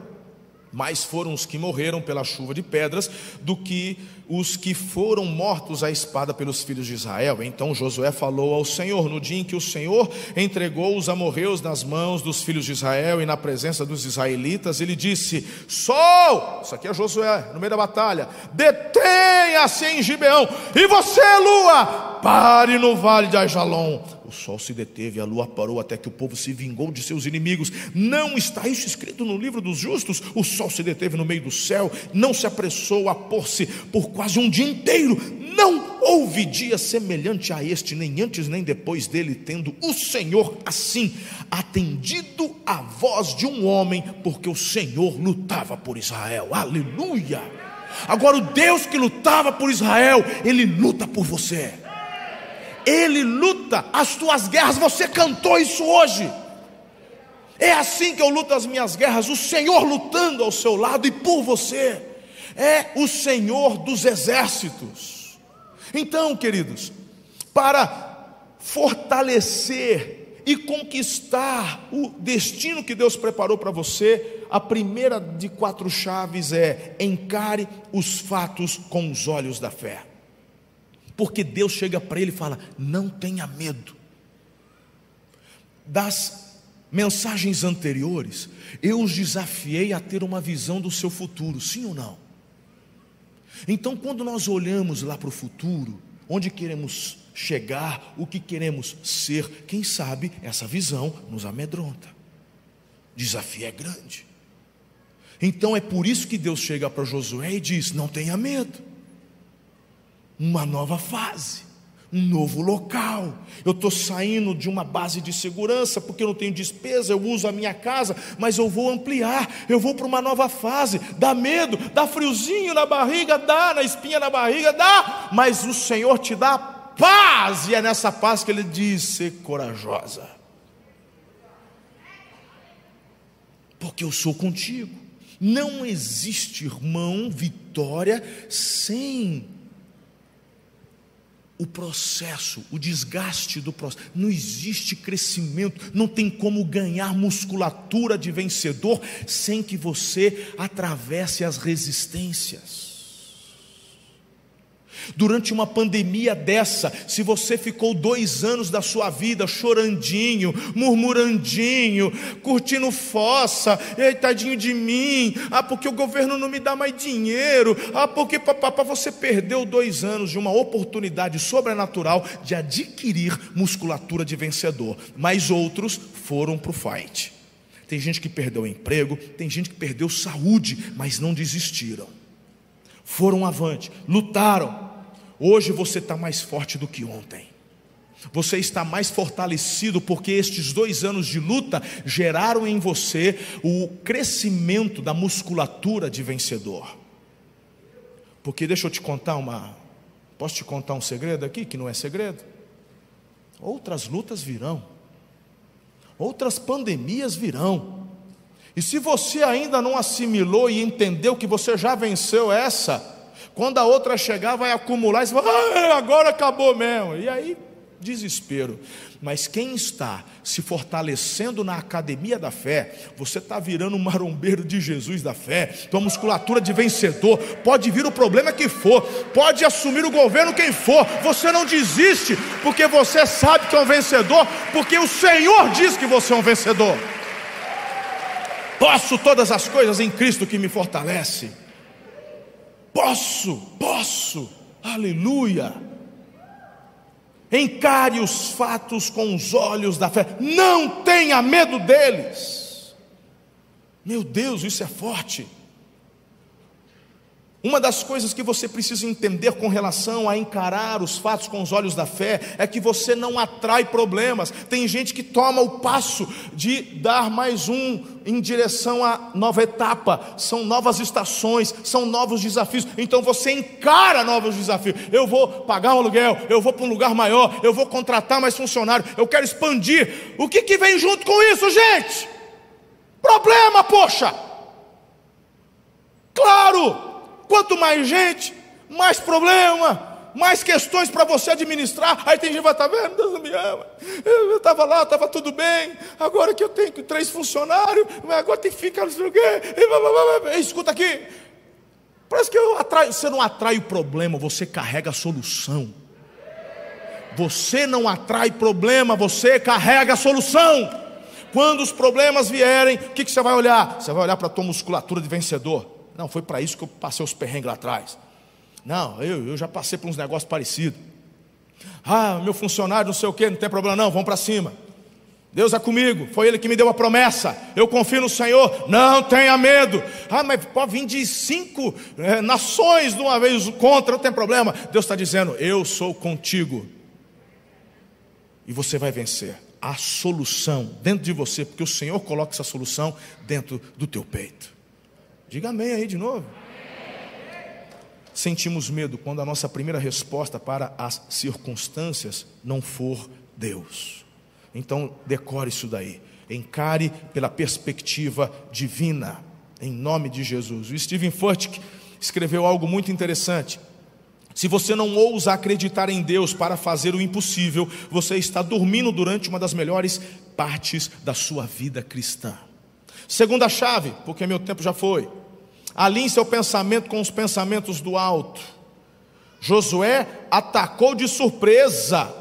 Speaker 2: mais foram os que morreram pela chuva de pedras do que os que foram mortos à espada pelos filhos de Israel. Então Josué falou ao Senhor: No dia em que o Senhor entregou os amorreus nas mãos dos filhos de Israel e na presença dos israelitas, ele disse: Sol, isso aqui é Josué, no meio da batalha, detenha-se em Gibeão, e você, lua, pare no vale de Ajalon o sol se deteve, a lua parou até que o povo se vingou de seus inimigos. Não está isso escrito no livro dos justos? O sol se deteve no meio do céu, não se apressou a pôr-se por quase um dia inteiro. Não houve dia semelhante a este, nem antes nem depois dele, tendo o Senhor assim atendido a voz de um homem, porque o Senhor lutava por Israel. Aleluia! Agora, o Deus que lutava por Israel, ele luta por você. Ele luta as tuas guerras. Você cantou isso hoje. É assim que eu luto as minhas guerras, o Senhor lutando ao seu lado e por você. É o Senhor dos exércitos. Então, queridos, para fortalecer e conquistar o destino que Deus preparou para você, a primeira de quatro chaves é encare os fatos com os olhos da fé. Porque Deus chega para ele e fala: não tenha medo. Das mensagens anteriores, eu os desafiei a ter uma visão do seu futuro, sim ou não? Então, quando nós olhamos lá para o futuro, onde queremos chegar, o que queremos ser, quem sabe essa visão nos amedronta. Desafio é grande. Então é por isso que Deus chega para Josué e diz: Não tenha medo uma nova fase, um novo local. Eu estou saindo de uma base de segurança, porque eu não tenho despesa, eu uso a minha casa, mas eu vou ampliar, eu vou para uma nova fase. Dá medo, dá friozinho na barriga, dá, na espinha na barriga, dá, mas o Senhor te dá paz, e é nessa paz que Ele diz: ser corajosa, porque eu sou contigo. Não existe, irmão, vitória sem o processo, o desgaste do processo. Não existe crescimento, não tem como ganhar musculatura de vencedor sem que você atravesse as resistências. Durante uma pandemia dessa, se você ficou dois anos da sua vida chorandinho, murmurandinho, curtindo fossa, ei, tadinho de mim, ah, porque o governo não me dá mais dinheiro, ah, porque papapá, você perdeu dois anos de uma oportunidade sobrenatural de adquirir musculatura de vencedor, mas outros foram para o fight. Tem gente que perdeu emprego, tem gente que perdeu saúde, mas não desistiram. Foram avante, lutaram, Hoje você está mais forte do que ontem. Você está mais fortalecido porque estes dois anos de luta geraram em você o crescimento da musculatura de vencedor. Porque deixa eu te contar uma. Posso te contar um segredo aqui que não é segredo? outras lutas virão, outras pandemias virão. E se você ainda não assimilou e entendeu que você já venceu essa, quando a outra chegar, vai acumular e você vai, ah, agora acabou mesmo. E aí, desespero. Mas quem está se fortalecendo na academia da fé, você está virando um marombeiro de Jesus da fé, tua musculatura de vencedor, pode vir o problema que for, pode assumir o governo quem for, você não desiste, porque você sabe que é um vencedor, porque o Senhor diz que você é um vencedor. Posso todas as coisas em Cristo que me fortalece. Posso, posso, aleluia. Encare os fatos com os olhos da fé. Não tenha medo deles. Meu Deus, isso é forte. Uma das coisas que você precisa entender com relação a encarar os fatos com os olhos da fé é que você não atrai problemas. Tem gente que toma o passo de dar mais um em direção à nova etapa. São novas estações, são novos desafios. Então você encara novos desafios. Eu vou pagar um aluguel, eu vou para um lugar maior, eu vou contratar mais funcionários, eu quero expandir. O que, que vem junto com isso, gente? Problema, poxa! Claro! Quanto mais gente, mais problema, mais questões para você administrar. Aí tem gente que vai estar tá vendo, Deus não me ama. Eu estava lá, estava tudo bem. Agora que eu tenho três funcionários, agora tem que ficar não sei o quê. Escuta aqui. Parece que eu atraio, você não atrai o problema, você carrega a solução. Você não atrai problema, você carrega a solução. Quando os problemas vierem, o que, que você vai olhar? Você vai olhar para a tua musculatura de vencedor. Não, foi para isso que eu passei os perrengues lá atrás. Não, eu, eu já passei por uns negócios parecidos. Ah, meu funcionário, não sei o que, não tem problema, não, vamos para cima. Deus é comigo, foi Ele que me deu a promessa. Eu confio no Senhor, não tenha medo. Ah, mas pode vir de cinco é, nações de uma vez contra, não tem problema. Deus está dizendo: Eu sou contigo. E você vai vencer. A solução dentro de você, porque o Senhor coloca essa solução dentro do teu peito. Diga amém aí de novo. Sentimos medo quando a nossa primeira resposta para as circunstâncias não for Deus. Então, decore isso daí. Encare pela perspectiva divina, em nome de Jesus. O Stephen Furtick escreveu algo muito interessante. Se você não ousa acreditar em Deus para fazer o impossível, você está dormindo durante uma das melhores partes da sua vida cristã. Segunda chave, porque meu tempo já foi. Alinhe seu pensamento com os pensamentos do alto. Josué atacou de surpresa.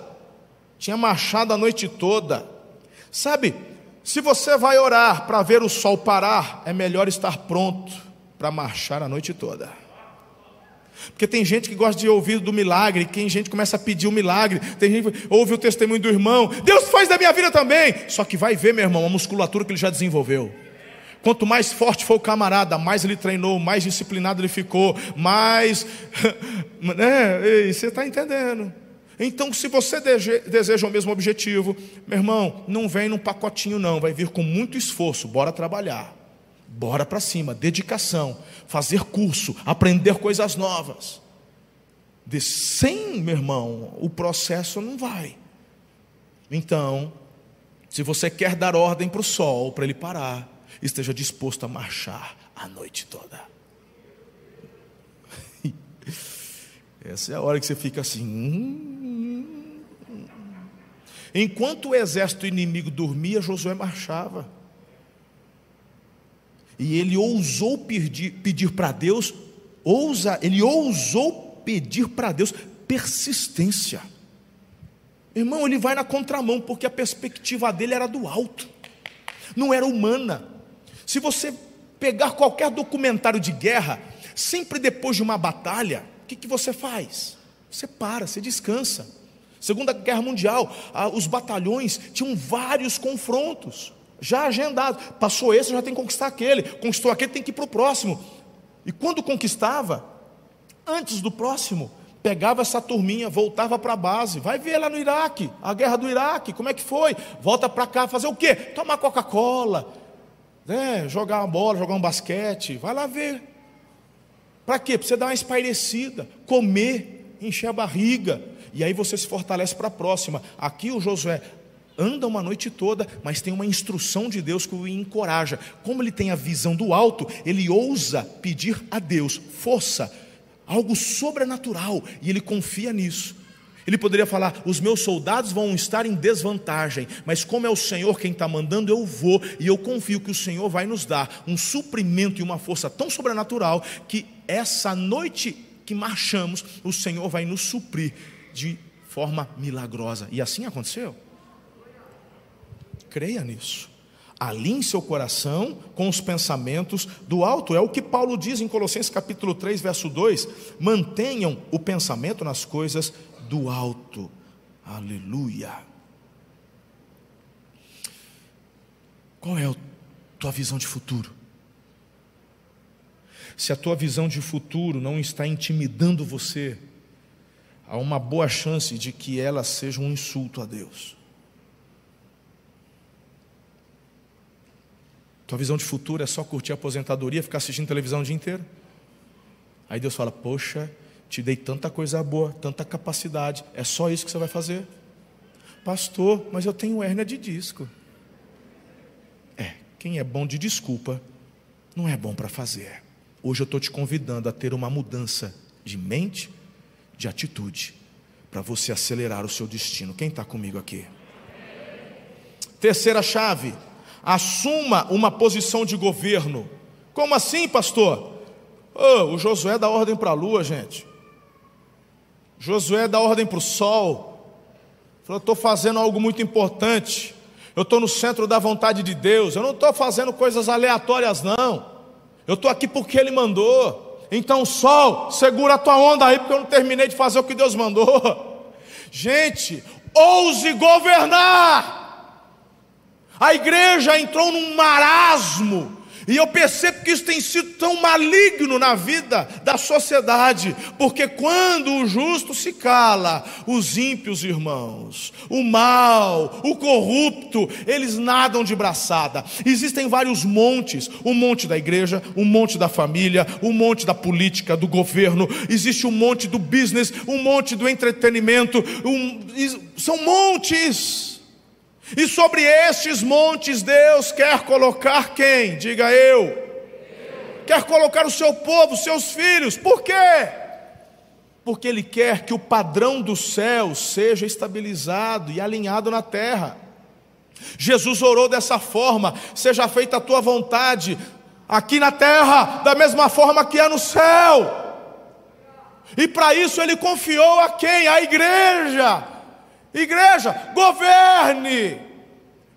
Speaker 2: Tinha marchado a noite toda. Sabe, se você vai orar para ver o sol parar, é melhor estar pronto para marchar a noite toda. Porque tem gente que gosta de ouvir do milagre, tem gente que começa a pedir o milagre, tem gente que ouve o testemunho do irmão, Deus faz da minha vida também. Só que vai ver, meu irmão, a musculatura que ele já desenvolveu. Quanto mais forte for o camarada, mais ele treinou, mais disciplinado ele ficou, mais. né? você está entendendo. Então, se você deseja o mesmo objetivo, meu irmão, não vem num pacotinho, não, vai vir com muito esforço, bora trabalhar, bora para cima, dedicação, fazer curso, aprender coisas novas. De sem, meu irmão, o processo não vai. Então, se você quer dar ordem para o sol, para ele parar, esteja disposto a marchar a noite toda. Essa é a hora que você fica assim. Hum, Enquanto o exército inimigo dormia, Josué marchava. E ele ousou pedir, pedir para Deus, ousa, ele ousou pedir para Deus persistência. Irmão, ele vai na contramão, porque a perspectiva dele era do alto, não era humana. Se você pegar qualquer documentário de guerra, sempre depois de uma batalha, o que, que você faz? Você para, você descansa. Segunda Guerra Mundial, os batalhões tinham vários confrontos já agendados. Passou esse, já tem que conquistar aquele. Conquistou aquele, tem que ir para o próximo. E quando conquistava, antes do próximo, pegava essa turminha, voltava para a base. Vai ver lá no Iraque, a guerra do Iraque, como é que foi? Volta para cá, fazer o quê? Tomar Coca-Cola, né, jogar uma bola, jogar um basquete, vai lá ver. Para quê? Para você dar uma espairecida, comer, encher a barriga. e aí você se fortalece para a próxima. Aqui o Josué anda uma noite toda, mas tem uma instrução de Deus que o encoraja. Como ele tem a visão do alto, ele ousa pedir a Deus força, algo sobrenatural, e ele confia nisso. Ele poderia falar: os meus soldados vão estar em desvantagem, mas como é o Senhor quem está mandando, eu vou, e eu confio que o Senhor vai nos dar um suprimento e uma força tão sobrenatural que essa noite que marchamos, o Senhor vai nos suprir de forma milagrosa. E assim aconteceu. Creia nisso. Alinhe seu coração com os pensamentos do alto. É o que Paulo diz em Colossenses capítulo 3, verso 2: mantenham o pensamento nas coisas do alto. Aleluia. Qual é a tua visão de futuro? Se a tua visão de futuro não está intimidando você, há uma boa chance de que ela seja um insulto a Deus. Tua visão de futuro é só curtir a aposentadoria, ficar assistindo televisão o dia inteiro? Aí Deus fala: Poxa, te dei tanta coisa boa, tanta capacidade, é só isso que você vai fazer? Pastor, mas eu tenho hérnia de disco. É, quem é bom de desculpa, não é bom para fazer. Hoje eu estou te convidando a ter uma mudança de mente, de atitude, para você acelerar o seu destino. Quem está comigo aqui? Terceira chave assuma uma posição de governo. Como assim, pastor? Oh, o Josué dá ordem para a lua, gente. Josué dá ordem para o sol. Falou: estou fazendo algo muito importante. Eu estou no centro da vontade de Deus. Eu não estou fazendo coisas aleatórias, não. Eu estou aqui porque Ele mandou. Então, sol, segura a tua onda aí, porque eu não terminei de fazer o que Deus mandou. Gente, ouse governar. A igreja entrou num marasmo e eu percebo que isso tem sido tão maligno na vida da sociedade, porque quando o justo se cala, os ímpios irmãos, o mal, o corrupto, eles nadam de braçada. Existem vários montes: o monte da igreja, o monte da família, o monte da política, do governo, existe o monte do business, o monte do entretenimento, um, são montes. E sobre estes montes Deus quer colocar quem? Diga eu. Quer colocar o seu povo, seus filhos. Por quê? Porque Ele quer que o padrão do céu seja estabilizado e alinhado na terra. Jesus orou dessa forma: seja feita a tua vontade, aqui na terra, da mesma forma que é no céu. E para isso ele confiou a quem? A igreja. Igreja, governe.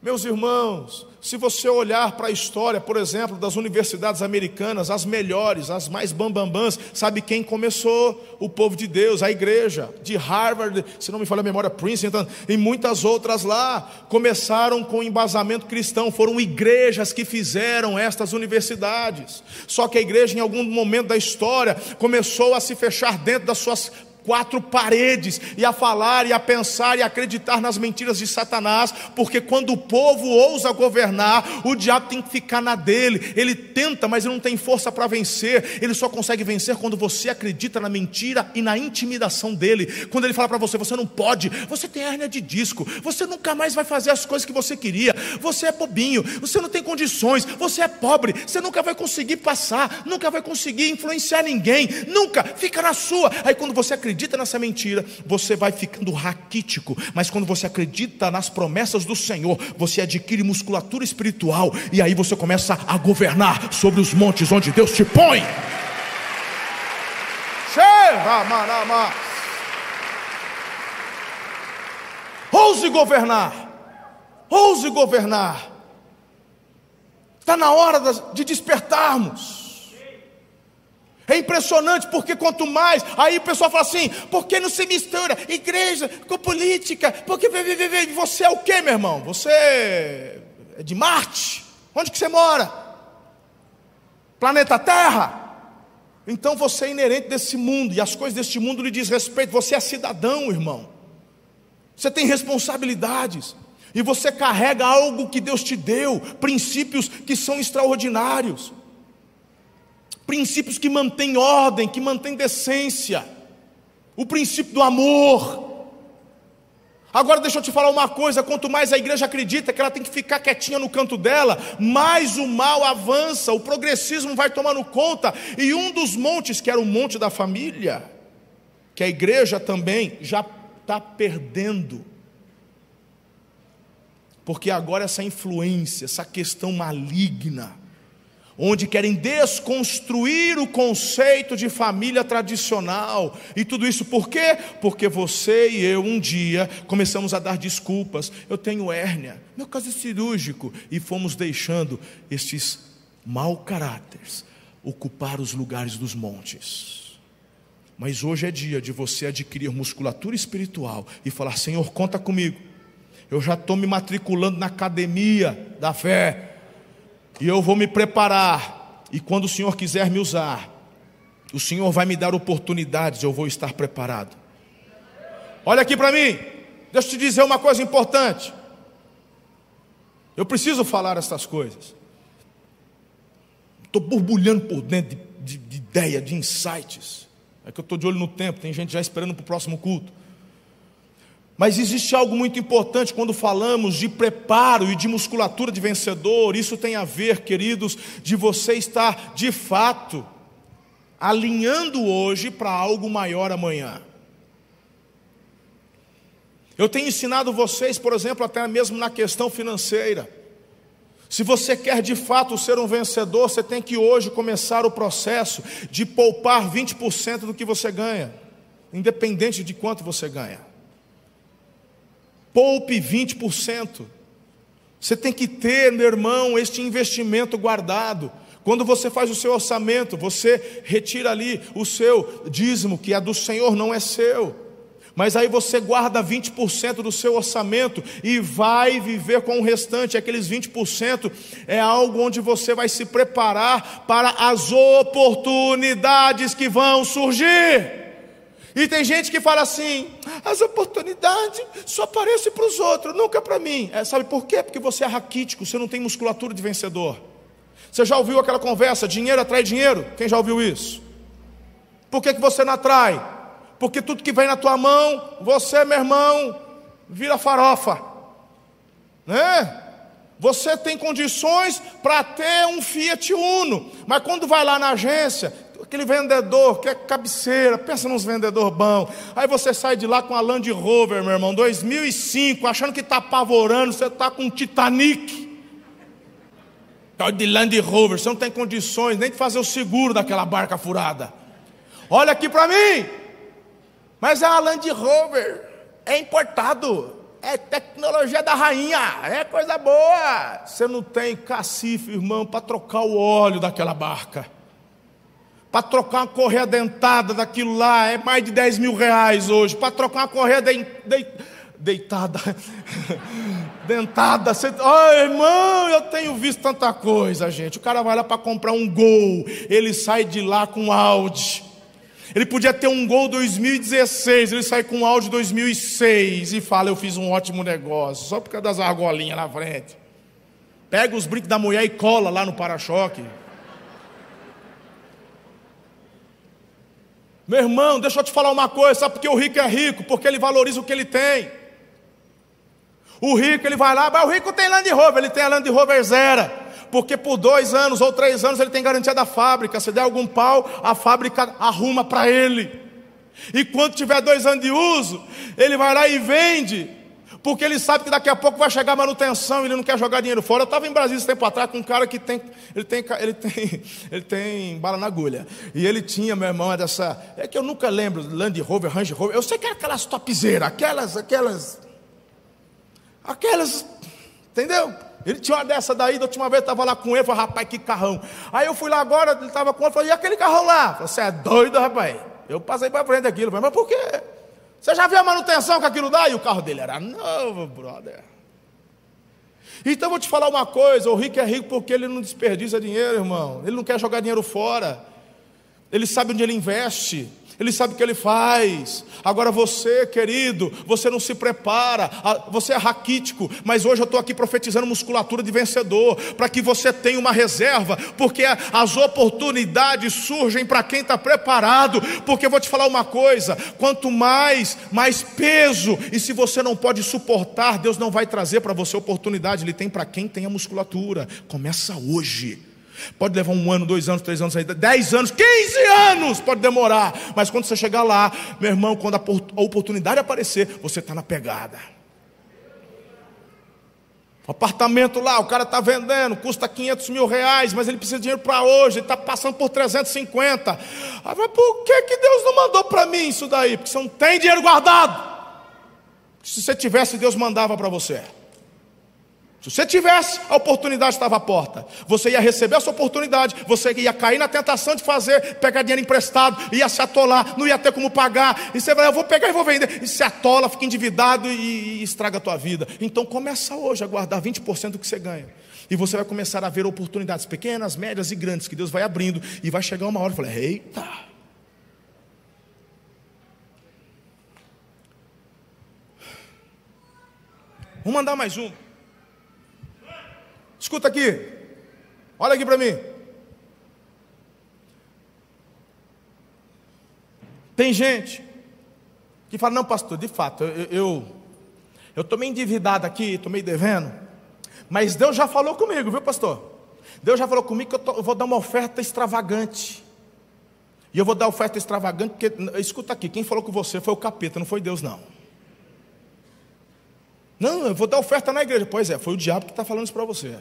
Speaker 2: Meus irmãos, se você olhar para a história, por exemplo, das universidades americanas, as melhores, as mais bambambãs, sabe quem começou? O povo de Deus, a igreja de Harvard, se não me falha a memória, Princeton e muitas outras lá, começaram com embasamento cristão, foram igrejas que fizeram estas universidades. Só que a igreja, em algum momento da história, começou a se fechar dentro das suas quatro paredes e a falar e a pensar e a acreditar nas mentiras de Satanás, porque quando o povo ousa governar, o diabo tem que ficar na dele. Ele tenta, mas ele não tem força para vencer. Ele só consegue vencer quando você acredita na mentira e na intimidação dele. Quando ele fala para você, você não pode, você tem hérnia de disco, você nunca mais vai fazer as coisas que você queria. Você é bobinho, você não tem condições, você é pobre, você nunca vai conseguir passar, nunca vai conseguir influenciar ninguém, nunca. Fica na sua. Aí quando você acredita acredita nessa mentira, você vai ficando raquítico. Mas quando você acredita nas promessas do Senhor, você adquire musculatura espiritual. E aí você começa a governar sobre os montes onde Deus te põe. Ouse governar. Ouse governar. Está na hora de despertarmos. É impressionante porque quanto mais, aí o pessoal fala assim, por que não se mistura igreja com política? Porque você é o que, meu irmão? Você é de Marte? Onde que você mora? Planeta Terra? Então você é inerente desse mundo e as coisas deste mundo lhe diz respeito. Você é cidadão, irmão. Você tem responsabilidades. E você carrega algo que Deus te deu, princípios que são extraordinários princípios que mantêm ordem, que mantêm decência, o princípio do amor. Agora deixa eu te falar uma coisa: quanto mais a igreja acredita que ela tem que ficar quietinha no canto dela, mais o mal avança, o progressismo vai tomando conta, e um dos montes, que era o monte da família, que a igreja também já está perdendo. Porque agora essa influência, essa questão maligna, onde querem desconstruir o conceito de família tradicional. E tudo isso por quê? Porque você e eu um dia começamos a dar desculpas. Eu tenho hérnia, meu caso é cirúrgico, e fomos deixando estes mau caráteres ocupar os lugares dos montes. Mas hoje é dia de você adquirir musculatura espiritual e falar: Senhor, conta comigo. Eu já estou me matriculando na academia da fé e eu vou me preparar, e quando o Senhor quiser me usar, o Senhor vai me dar oportunidades, eu vou estar preparado. Olha aqui para mim, deixa eu te dizer uma coisa importante. Eu preciso falar essas coisas. Estou borbulhando por dentro de, de, de ideia, de insights. É que eu estou de olho no tempo, tem gente já esperando para o próximo culto. Mas existe algo muito importante quando falamos de preparo e de musculatura de vencedor. Isso tem a ver, queridos, de você estar de fato alinhando hoje para algo maior amanhã. Eu tenho ensinado vocês, por exemplo, até mesmo na questão financeira. Se você quer de fato ser um vencedor, você tem que hoje começar o processo de poupar 20% do que você ganha, independente de quanto você ganha. Poupe 20%. Você tem que ter, meu irmão, este investimento guardado. Quando você faz o seu orçamento, você retira ali o seu dízimo, que é do Senhor, não é seu. Mas aí você guarda 20% do seu orçamento e vai viver com o restante. Aqueles 20% é algo onde você vai se preparar para as oportunidades que vão surgir. E tem gente que fala assim: as oportunidades só aparecem para os outros, nunca para mim. É, sabe por quê? Porque você é raquítico, você não tem musculatura de vencedor. Você já ouviu aquela conversa: dinheiro atrai dinheiro? Quem já ouviu isso? Por que, que você não atrai? Porque tudo que vem na tua mão, você, meu irmão, vira farofa. Né? Você tem condições para ter um Fiat Uno, mas quando vai lá na agência, aquele vendedor que é cabeceira, pensa nos vendedor bom. Aí você sai de lá com a Land Rover, meu irmão, 2005, achando que está apavorando, você está com um Titanic. De Land Rover, você não tem condições nem de fazer o seguro daquela barca furada. Olha aqui para mim. Mas é uma Land Rover, é importado, é tecnologia da rainha, é coisa boa. Você não tem cacife, irmão, para trocar o óleo daquela barca. Para trocar uma correia dentada daquilo lá é mais de 10 mil reais hoje. Para trocar uma correia de, de, deitada, dentada. Você, oh, irmão, eu tenho visto tanta coisa, gente. O cara vai lá para comprar um gol, ele sai de lá com um Audi. Ele podia ter um gol 2016, ele sai com um Audi 2006 e fala: Eu fiz um ótimo negócio, só por causa das argolinhas na frente. Pega os brincos da mulher e cola lá no para-choque. Meu irmão, deixa eu te falar uma coisa, sabe por que o rico é rico? Porque ele valoriza o que ele tem. O rico, ele vai lá, mas o rico tem Land Rover, ele tem a Land Rover zero. Porque por dois anos ou três anos ele tem garantia da fábrica. Se der algum pau, a fábrica arruma para ele. E quando tiver dois anos de uso, ele vai lá e vende porque ele sabe que daqui a pouco vai chegar manutenção, ele não quer jogar dinheiro fora. Eu estava em Brasília esse tempo atrás com um cara que tem, ele tem, ele tem, ele tem bala na agulha. E ele tinha, meu irmão, é dessa, é que eu nunca lembro, Land Rover, Range Rover. Eu sei que era aquelas topzeiras, aquelas, aquelas, aquelas, entendeu? Ele tinha uma dessa daí, da última vez eu estava lá com ele, falei, rapaz, que carrão. Aí eu fui lá agora, ele estava com ele, falei, e aquele carrão lá? Você é doido, rapaz? Eu passei para frente daquilo, falei, mas por quê? Você já viu a manutenção que aquilo dá? E o carro dele era novo, brother. Então vou te falar uma coisa: o rico é rico porque ele não desperdiça dinheiro, irmão. Ele não quer jogar dinheiro fora. Ele sabe onde ele investe. Ele sabe o que ele faz. Agora você, querido, você não se prepara, você é raquítico, mas hoje eu estou aqui profetizando musculatura de vencedor, para que você tenha uma reserva, porque as oportunidades surgem para quem está preparado. Porque eu vou te falar uma coisa: quanto mais, mais peso, e se você não pode suportar, Deus não vai trazer para você oportunidade, Ele tem para quem tem a musculatura. Começa hoje. Pode levar um ano, dois anos, três anos, dez anos, quinze anos, pode demorar. Mas quando você chegar lá, meu irmão, quando a oportunidade aparecer, você está na pegada. O apartamento lá, o cara está vendendo, custa 500 mil reais, mas ele precisa de dinheiro para hoje, ele está passando por 350. Aí vai, por que, que Deus não mandou para mim isso daí? Porque você não tem dinheiro guardado. Se você tivesse, Deus mandava para você. Se você tivesse, a oportunidade estava à porta. Você ia receber essa oportunidade, você ia cair na tentação de fazer, pegar dinheiro emprestado, ia se atolar, não ia ter como pagar. E você vai, eu vou pegar e vou vender. E se atola, fica endividado e, e estraga a tua vida. Então começa hoje a guardar 20% do que você ganha. E você vai começar a ver oportunidades pequenas, médias e grandes que Deus vai abrindo. E vai chegar uma hora e falar: Eita! Vamos mandar mais um. Escuta aqui. Olha aqui para mim. Tem gente que fala: Não, pastor, de fato, eu eu estou meio endividado aqui, estou meio devendo. Mas Deus já falou comigo, viu, pastor? Deus já falou comigo que eu, tô, eu vou dar uma oferta extravagante. E eu vou dar oferta extravagante, porque, escuta aqui, quem falou com você foi o capeta, não foi Deus, não. Não, eu vou dar oferta na igreja. Pois é, foi o diabo que está falando isso para você.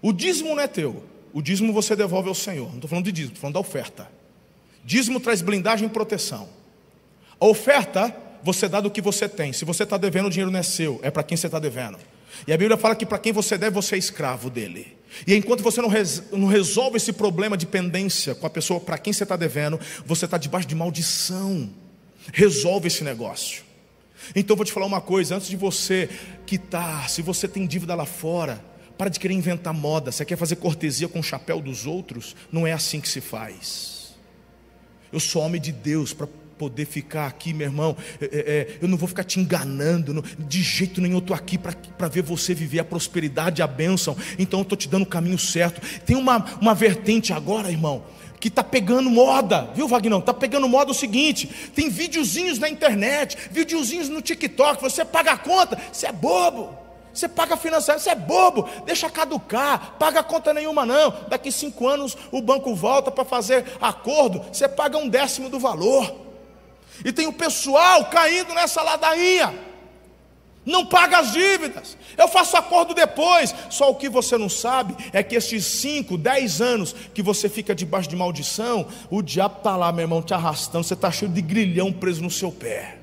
Speaker 2: O dízimo não é teu. O dízimo você devolve ao Senhor. Não estou falando de dízimo, estou falando da oferta. Dízimo traz blindagem e proteção. A oferta, você dá do que você tem. Se você está devendo, o dinheiro não é seu, é para quem você está devendo. E a Bíblia fala que para quem você deve, você é escravo dele. E enquanto você não, res, não resolve esse problema de pendência com a pessoa para quem você está devendo, você está debaixo de maldição. Resolve esse negócio. Então vou te falar uma coisa, antes de você quitar, se você tem dívida lá fora, para de querer inventar moda. Você quer fazer cortesia com o chapéu dos outros? Não é assim que se faz. Eu sou homem de Deus para poder ficar aqui, meu irmão. É, é, é, eu não vou ficar te enganando. Não, de jeito nenhum eu estou aqui para ver você viver a prosperidade, a bênção. Então eu estou te dando o caminho certo. Tem uma, uma vertente agora, irmão que está pegando moda, viu, Vagnão? Está pegando moda o seguinte: tem videozinhos na internet, videozinhos no TikTok, você paga a conta, você é bobo. Você paga financeiro, você é bobo, deixa caducar, paga conta nenhuma não. Daqui cinco anos o banco volta para fazer acordo, você paga um décimo do valor. E tem o pessoal caindo nessa ladainha não paga as dívidas. Eu faço acordo depois. Só o que você não sabe é que esses 5, 10 anos que você fica debaixo de maldição, o diabo está lá, meu irmão, te arrastando. Você está cheio de grilhão preso no seu pé.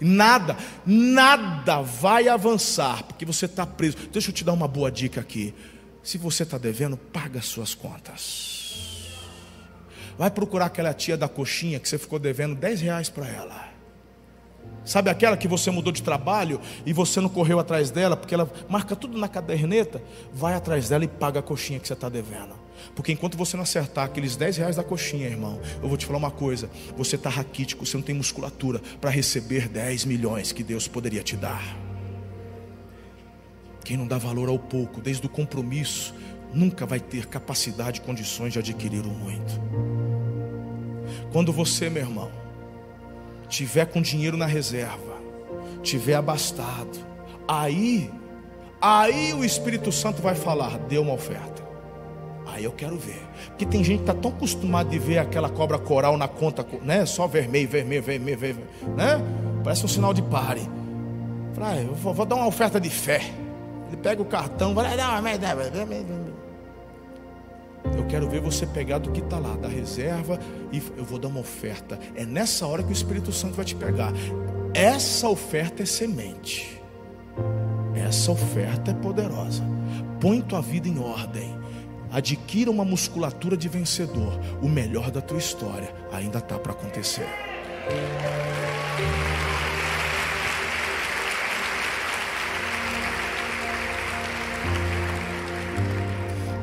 Speaker 2: Nada, nada vai avançar, porque você está preso. Deixa eu te dar uma boa dica aqui. Se você está devendo, paga as suas contas. Vai procurar aquela tia da coxinha que você ficou devendo 10 reais para ela. Sabe aquela que você mudou de trabalho e você não correu atrás dela, porque ela marca tudo na caderneta? Vai atrás dela e paga a coxinha que você está devendo. Porque enquanto você não acertar aqueles 10 reais da coxinha, irmão, eu vou te falar uma coisa: você está raquítico, você não tem musculatura para receber 10 milhões que Deus poderia te dar. Quem não dá valor ao pouco, desde o compromisso, nunca vai ter capacidade e condições de adquirir o muito. Quando você, meu irmão, tiver com dinheiro na reserva, tiver abastado, aí, aí o Espírito Santo vai falar: dê uma oferta. Aí eu quero ver. Porque tem gente que está tão acostumado de ver aquela cobra coral na conta, né? Só vermelho, vermelho, vermelho, vermelho, né? Parece um sinal de pare. Fala, ah, eu vou, vou, dar uma oferta de fé. Ele pega o cartão, vai dar uma eu quero ver você pegar do que está lá, da reserva, e eu vou dar uma oferta. É nessa hora que o Espírito Santo vai te pegar. Essa oferta é semente. Essa oferta é poderosa. Põe tua vida em ordem. Adquira uma musculatura de vencedor. O melhor da tua história ainda está para acontecer.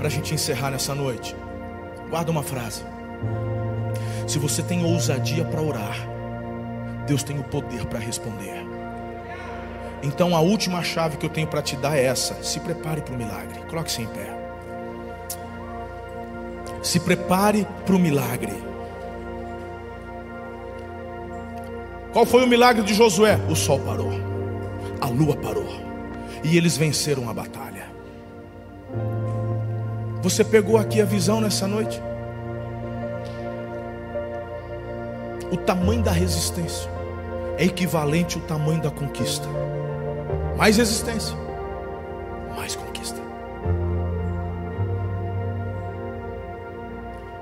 Speaker 2: Para a gente encerrar nessa noite. Guarda uma frase. Se você tem ousadia para orar, Deus tem o poder para responder. Então a última chave que eu tenho para te dar é essa: se prepare para o milagre. Coloque-se em pé. Se prepare para o milagre. Qual foi o milagre de Josué? O sol parou, a lua parou, e eles venceram a batalha. Você pegou aqui a visão nessa noite? O tamanho da resistência é equivalente ao tamanho da conquista. Mais resistência, mais conquista.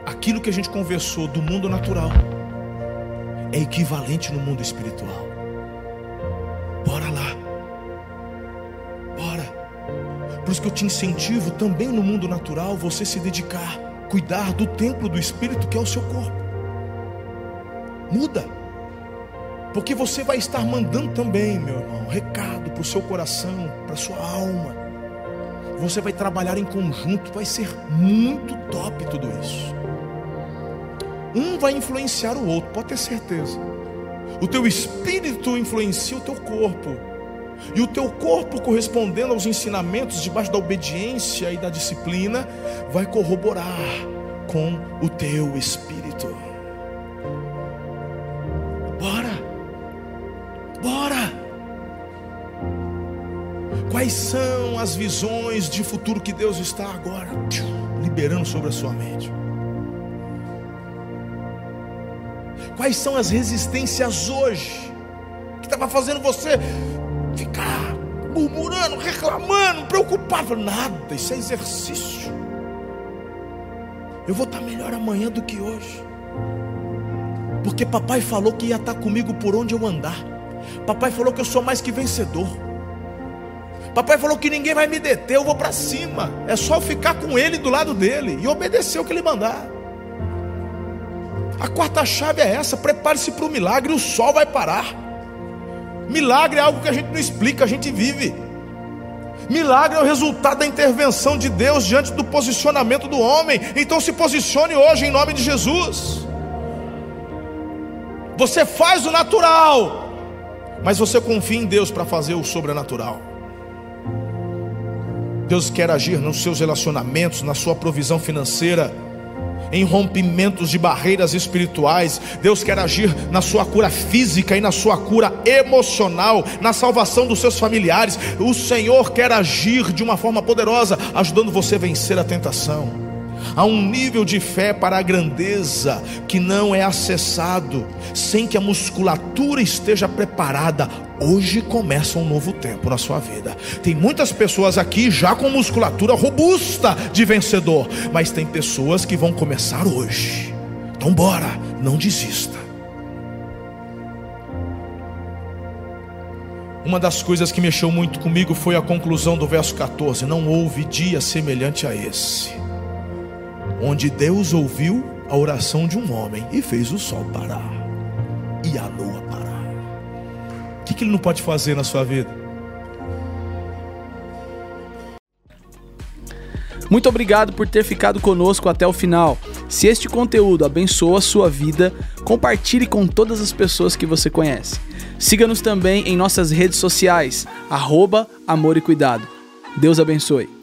Speaker 2: Aquilo que a gente conversou do mundo natural é equivalente no mundo espiritual. Por isso que eu te incentivo também no mundo natural você se dedicar, cuidar do templo do espírito que é o seu corpo. Muda. Porque você vai estar mandando também, meu irmão, recado para o seu coração, para a sua alma. Você vai trabalhar em conjunto, vai ser muito top tudo isso. Um vai influenciar o outro, pode ter certeza. O teu espírito influencia o teu corpo. E o teu corpo, correspondendo aos ensinamentos, debaixo da obediência e da disciplina, vai corroborar com o teu espírito. Bora, bora. Quais são as visões de futuro que Deus está agora liberando sobre a sua mente? Quais são as resistências hoje que estava fazendo você murmurando, reclamando, preocupado? Nada, isso é exercício. Eu vou estar melhor amanhã do que hoje. Porque papai falou que ia estar comigo por onde eu andar. Papai falou que eu sou mais que vencedor. Papai falou que ninguém vai me deter, eu vou para cima. É só ficar com ele do lado dele e obedecer o que ele mandar. A quarta chave é essa: prepare-se para o milagre, o sol vai parar. Milagre é algo que a gente não explica, a gente vive. Milagre é o resultado da intervenção de Deus diante do posicionamento do homem. Então se posicione hoje em nome de Jesus. Você faz o natural, mas você confia em Deus para fazer o sobrenatural. Deus quer agir nos seus relacionamentos, na sua provisão financeira em rompimentos de barreiras espirituais. Deus quer agir na sua cura física e na sua cura emocional, na salvação dos seus familiares. O Senhor quer agir de uma forma poderosa, ajudando você a vencer a tentação. Há um nível de fé para a grandeza que não é acessado sem que a musculatura esteja preparada. Hoje começa um novo tempo na sua vida. Tem muitas pessoas aqui já com musculatura robusta de vencedor, mas tem pessoas que vão começar hoje. Então bora, não desista. Uma das coisas que mexeu muito comigo foi a conclusão do verso 14: Não houve dia semelhante a esse onde Deus ouviu a oração de um homem e fez o sol parar e a lua parar. O que, ele não pode fazer na sua vida?
Speaker 1: Muito obrigado por ter ficado conosco até o final. Se este conteúdo abençoa a sua vida, compartilhe com todas as pessoas que você conhece. Siga-nos também em nossas redes sociais, arroba Amor e Cuidado. Deus abençoe.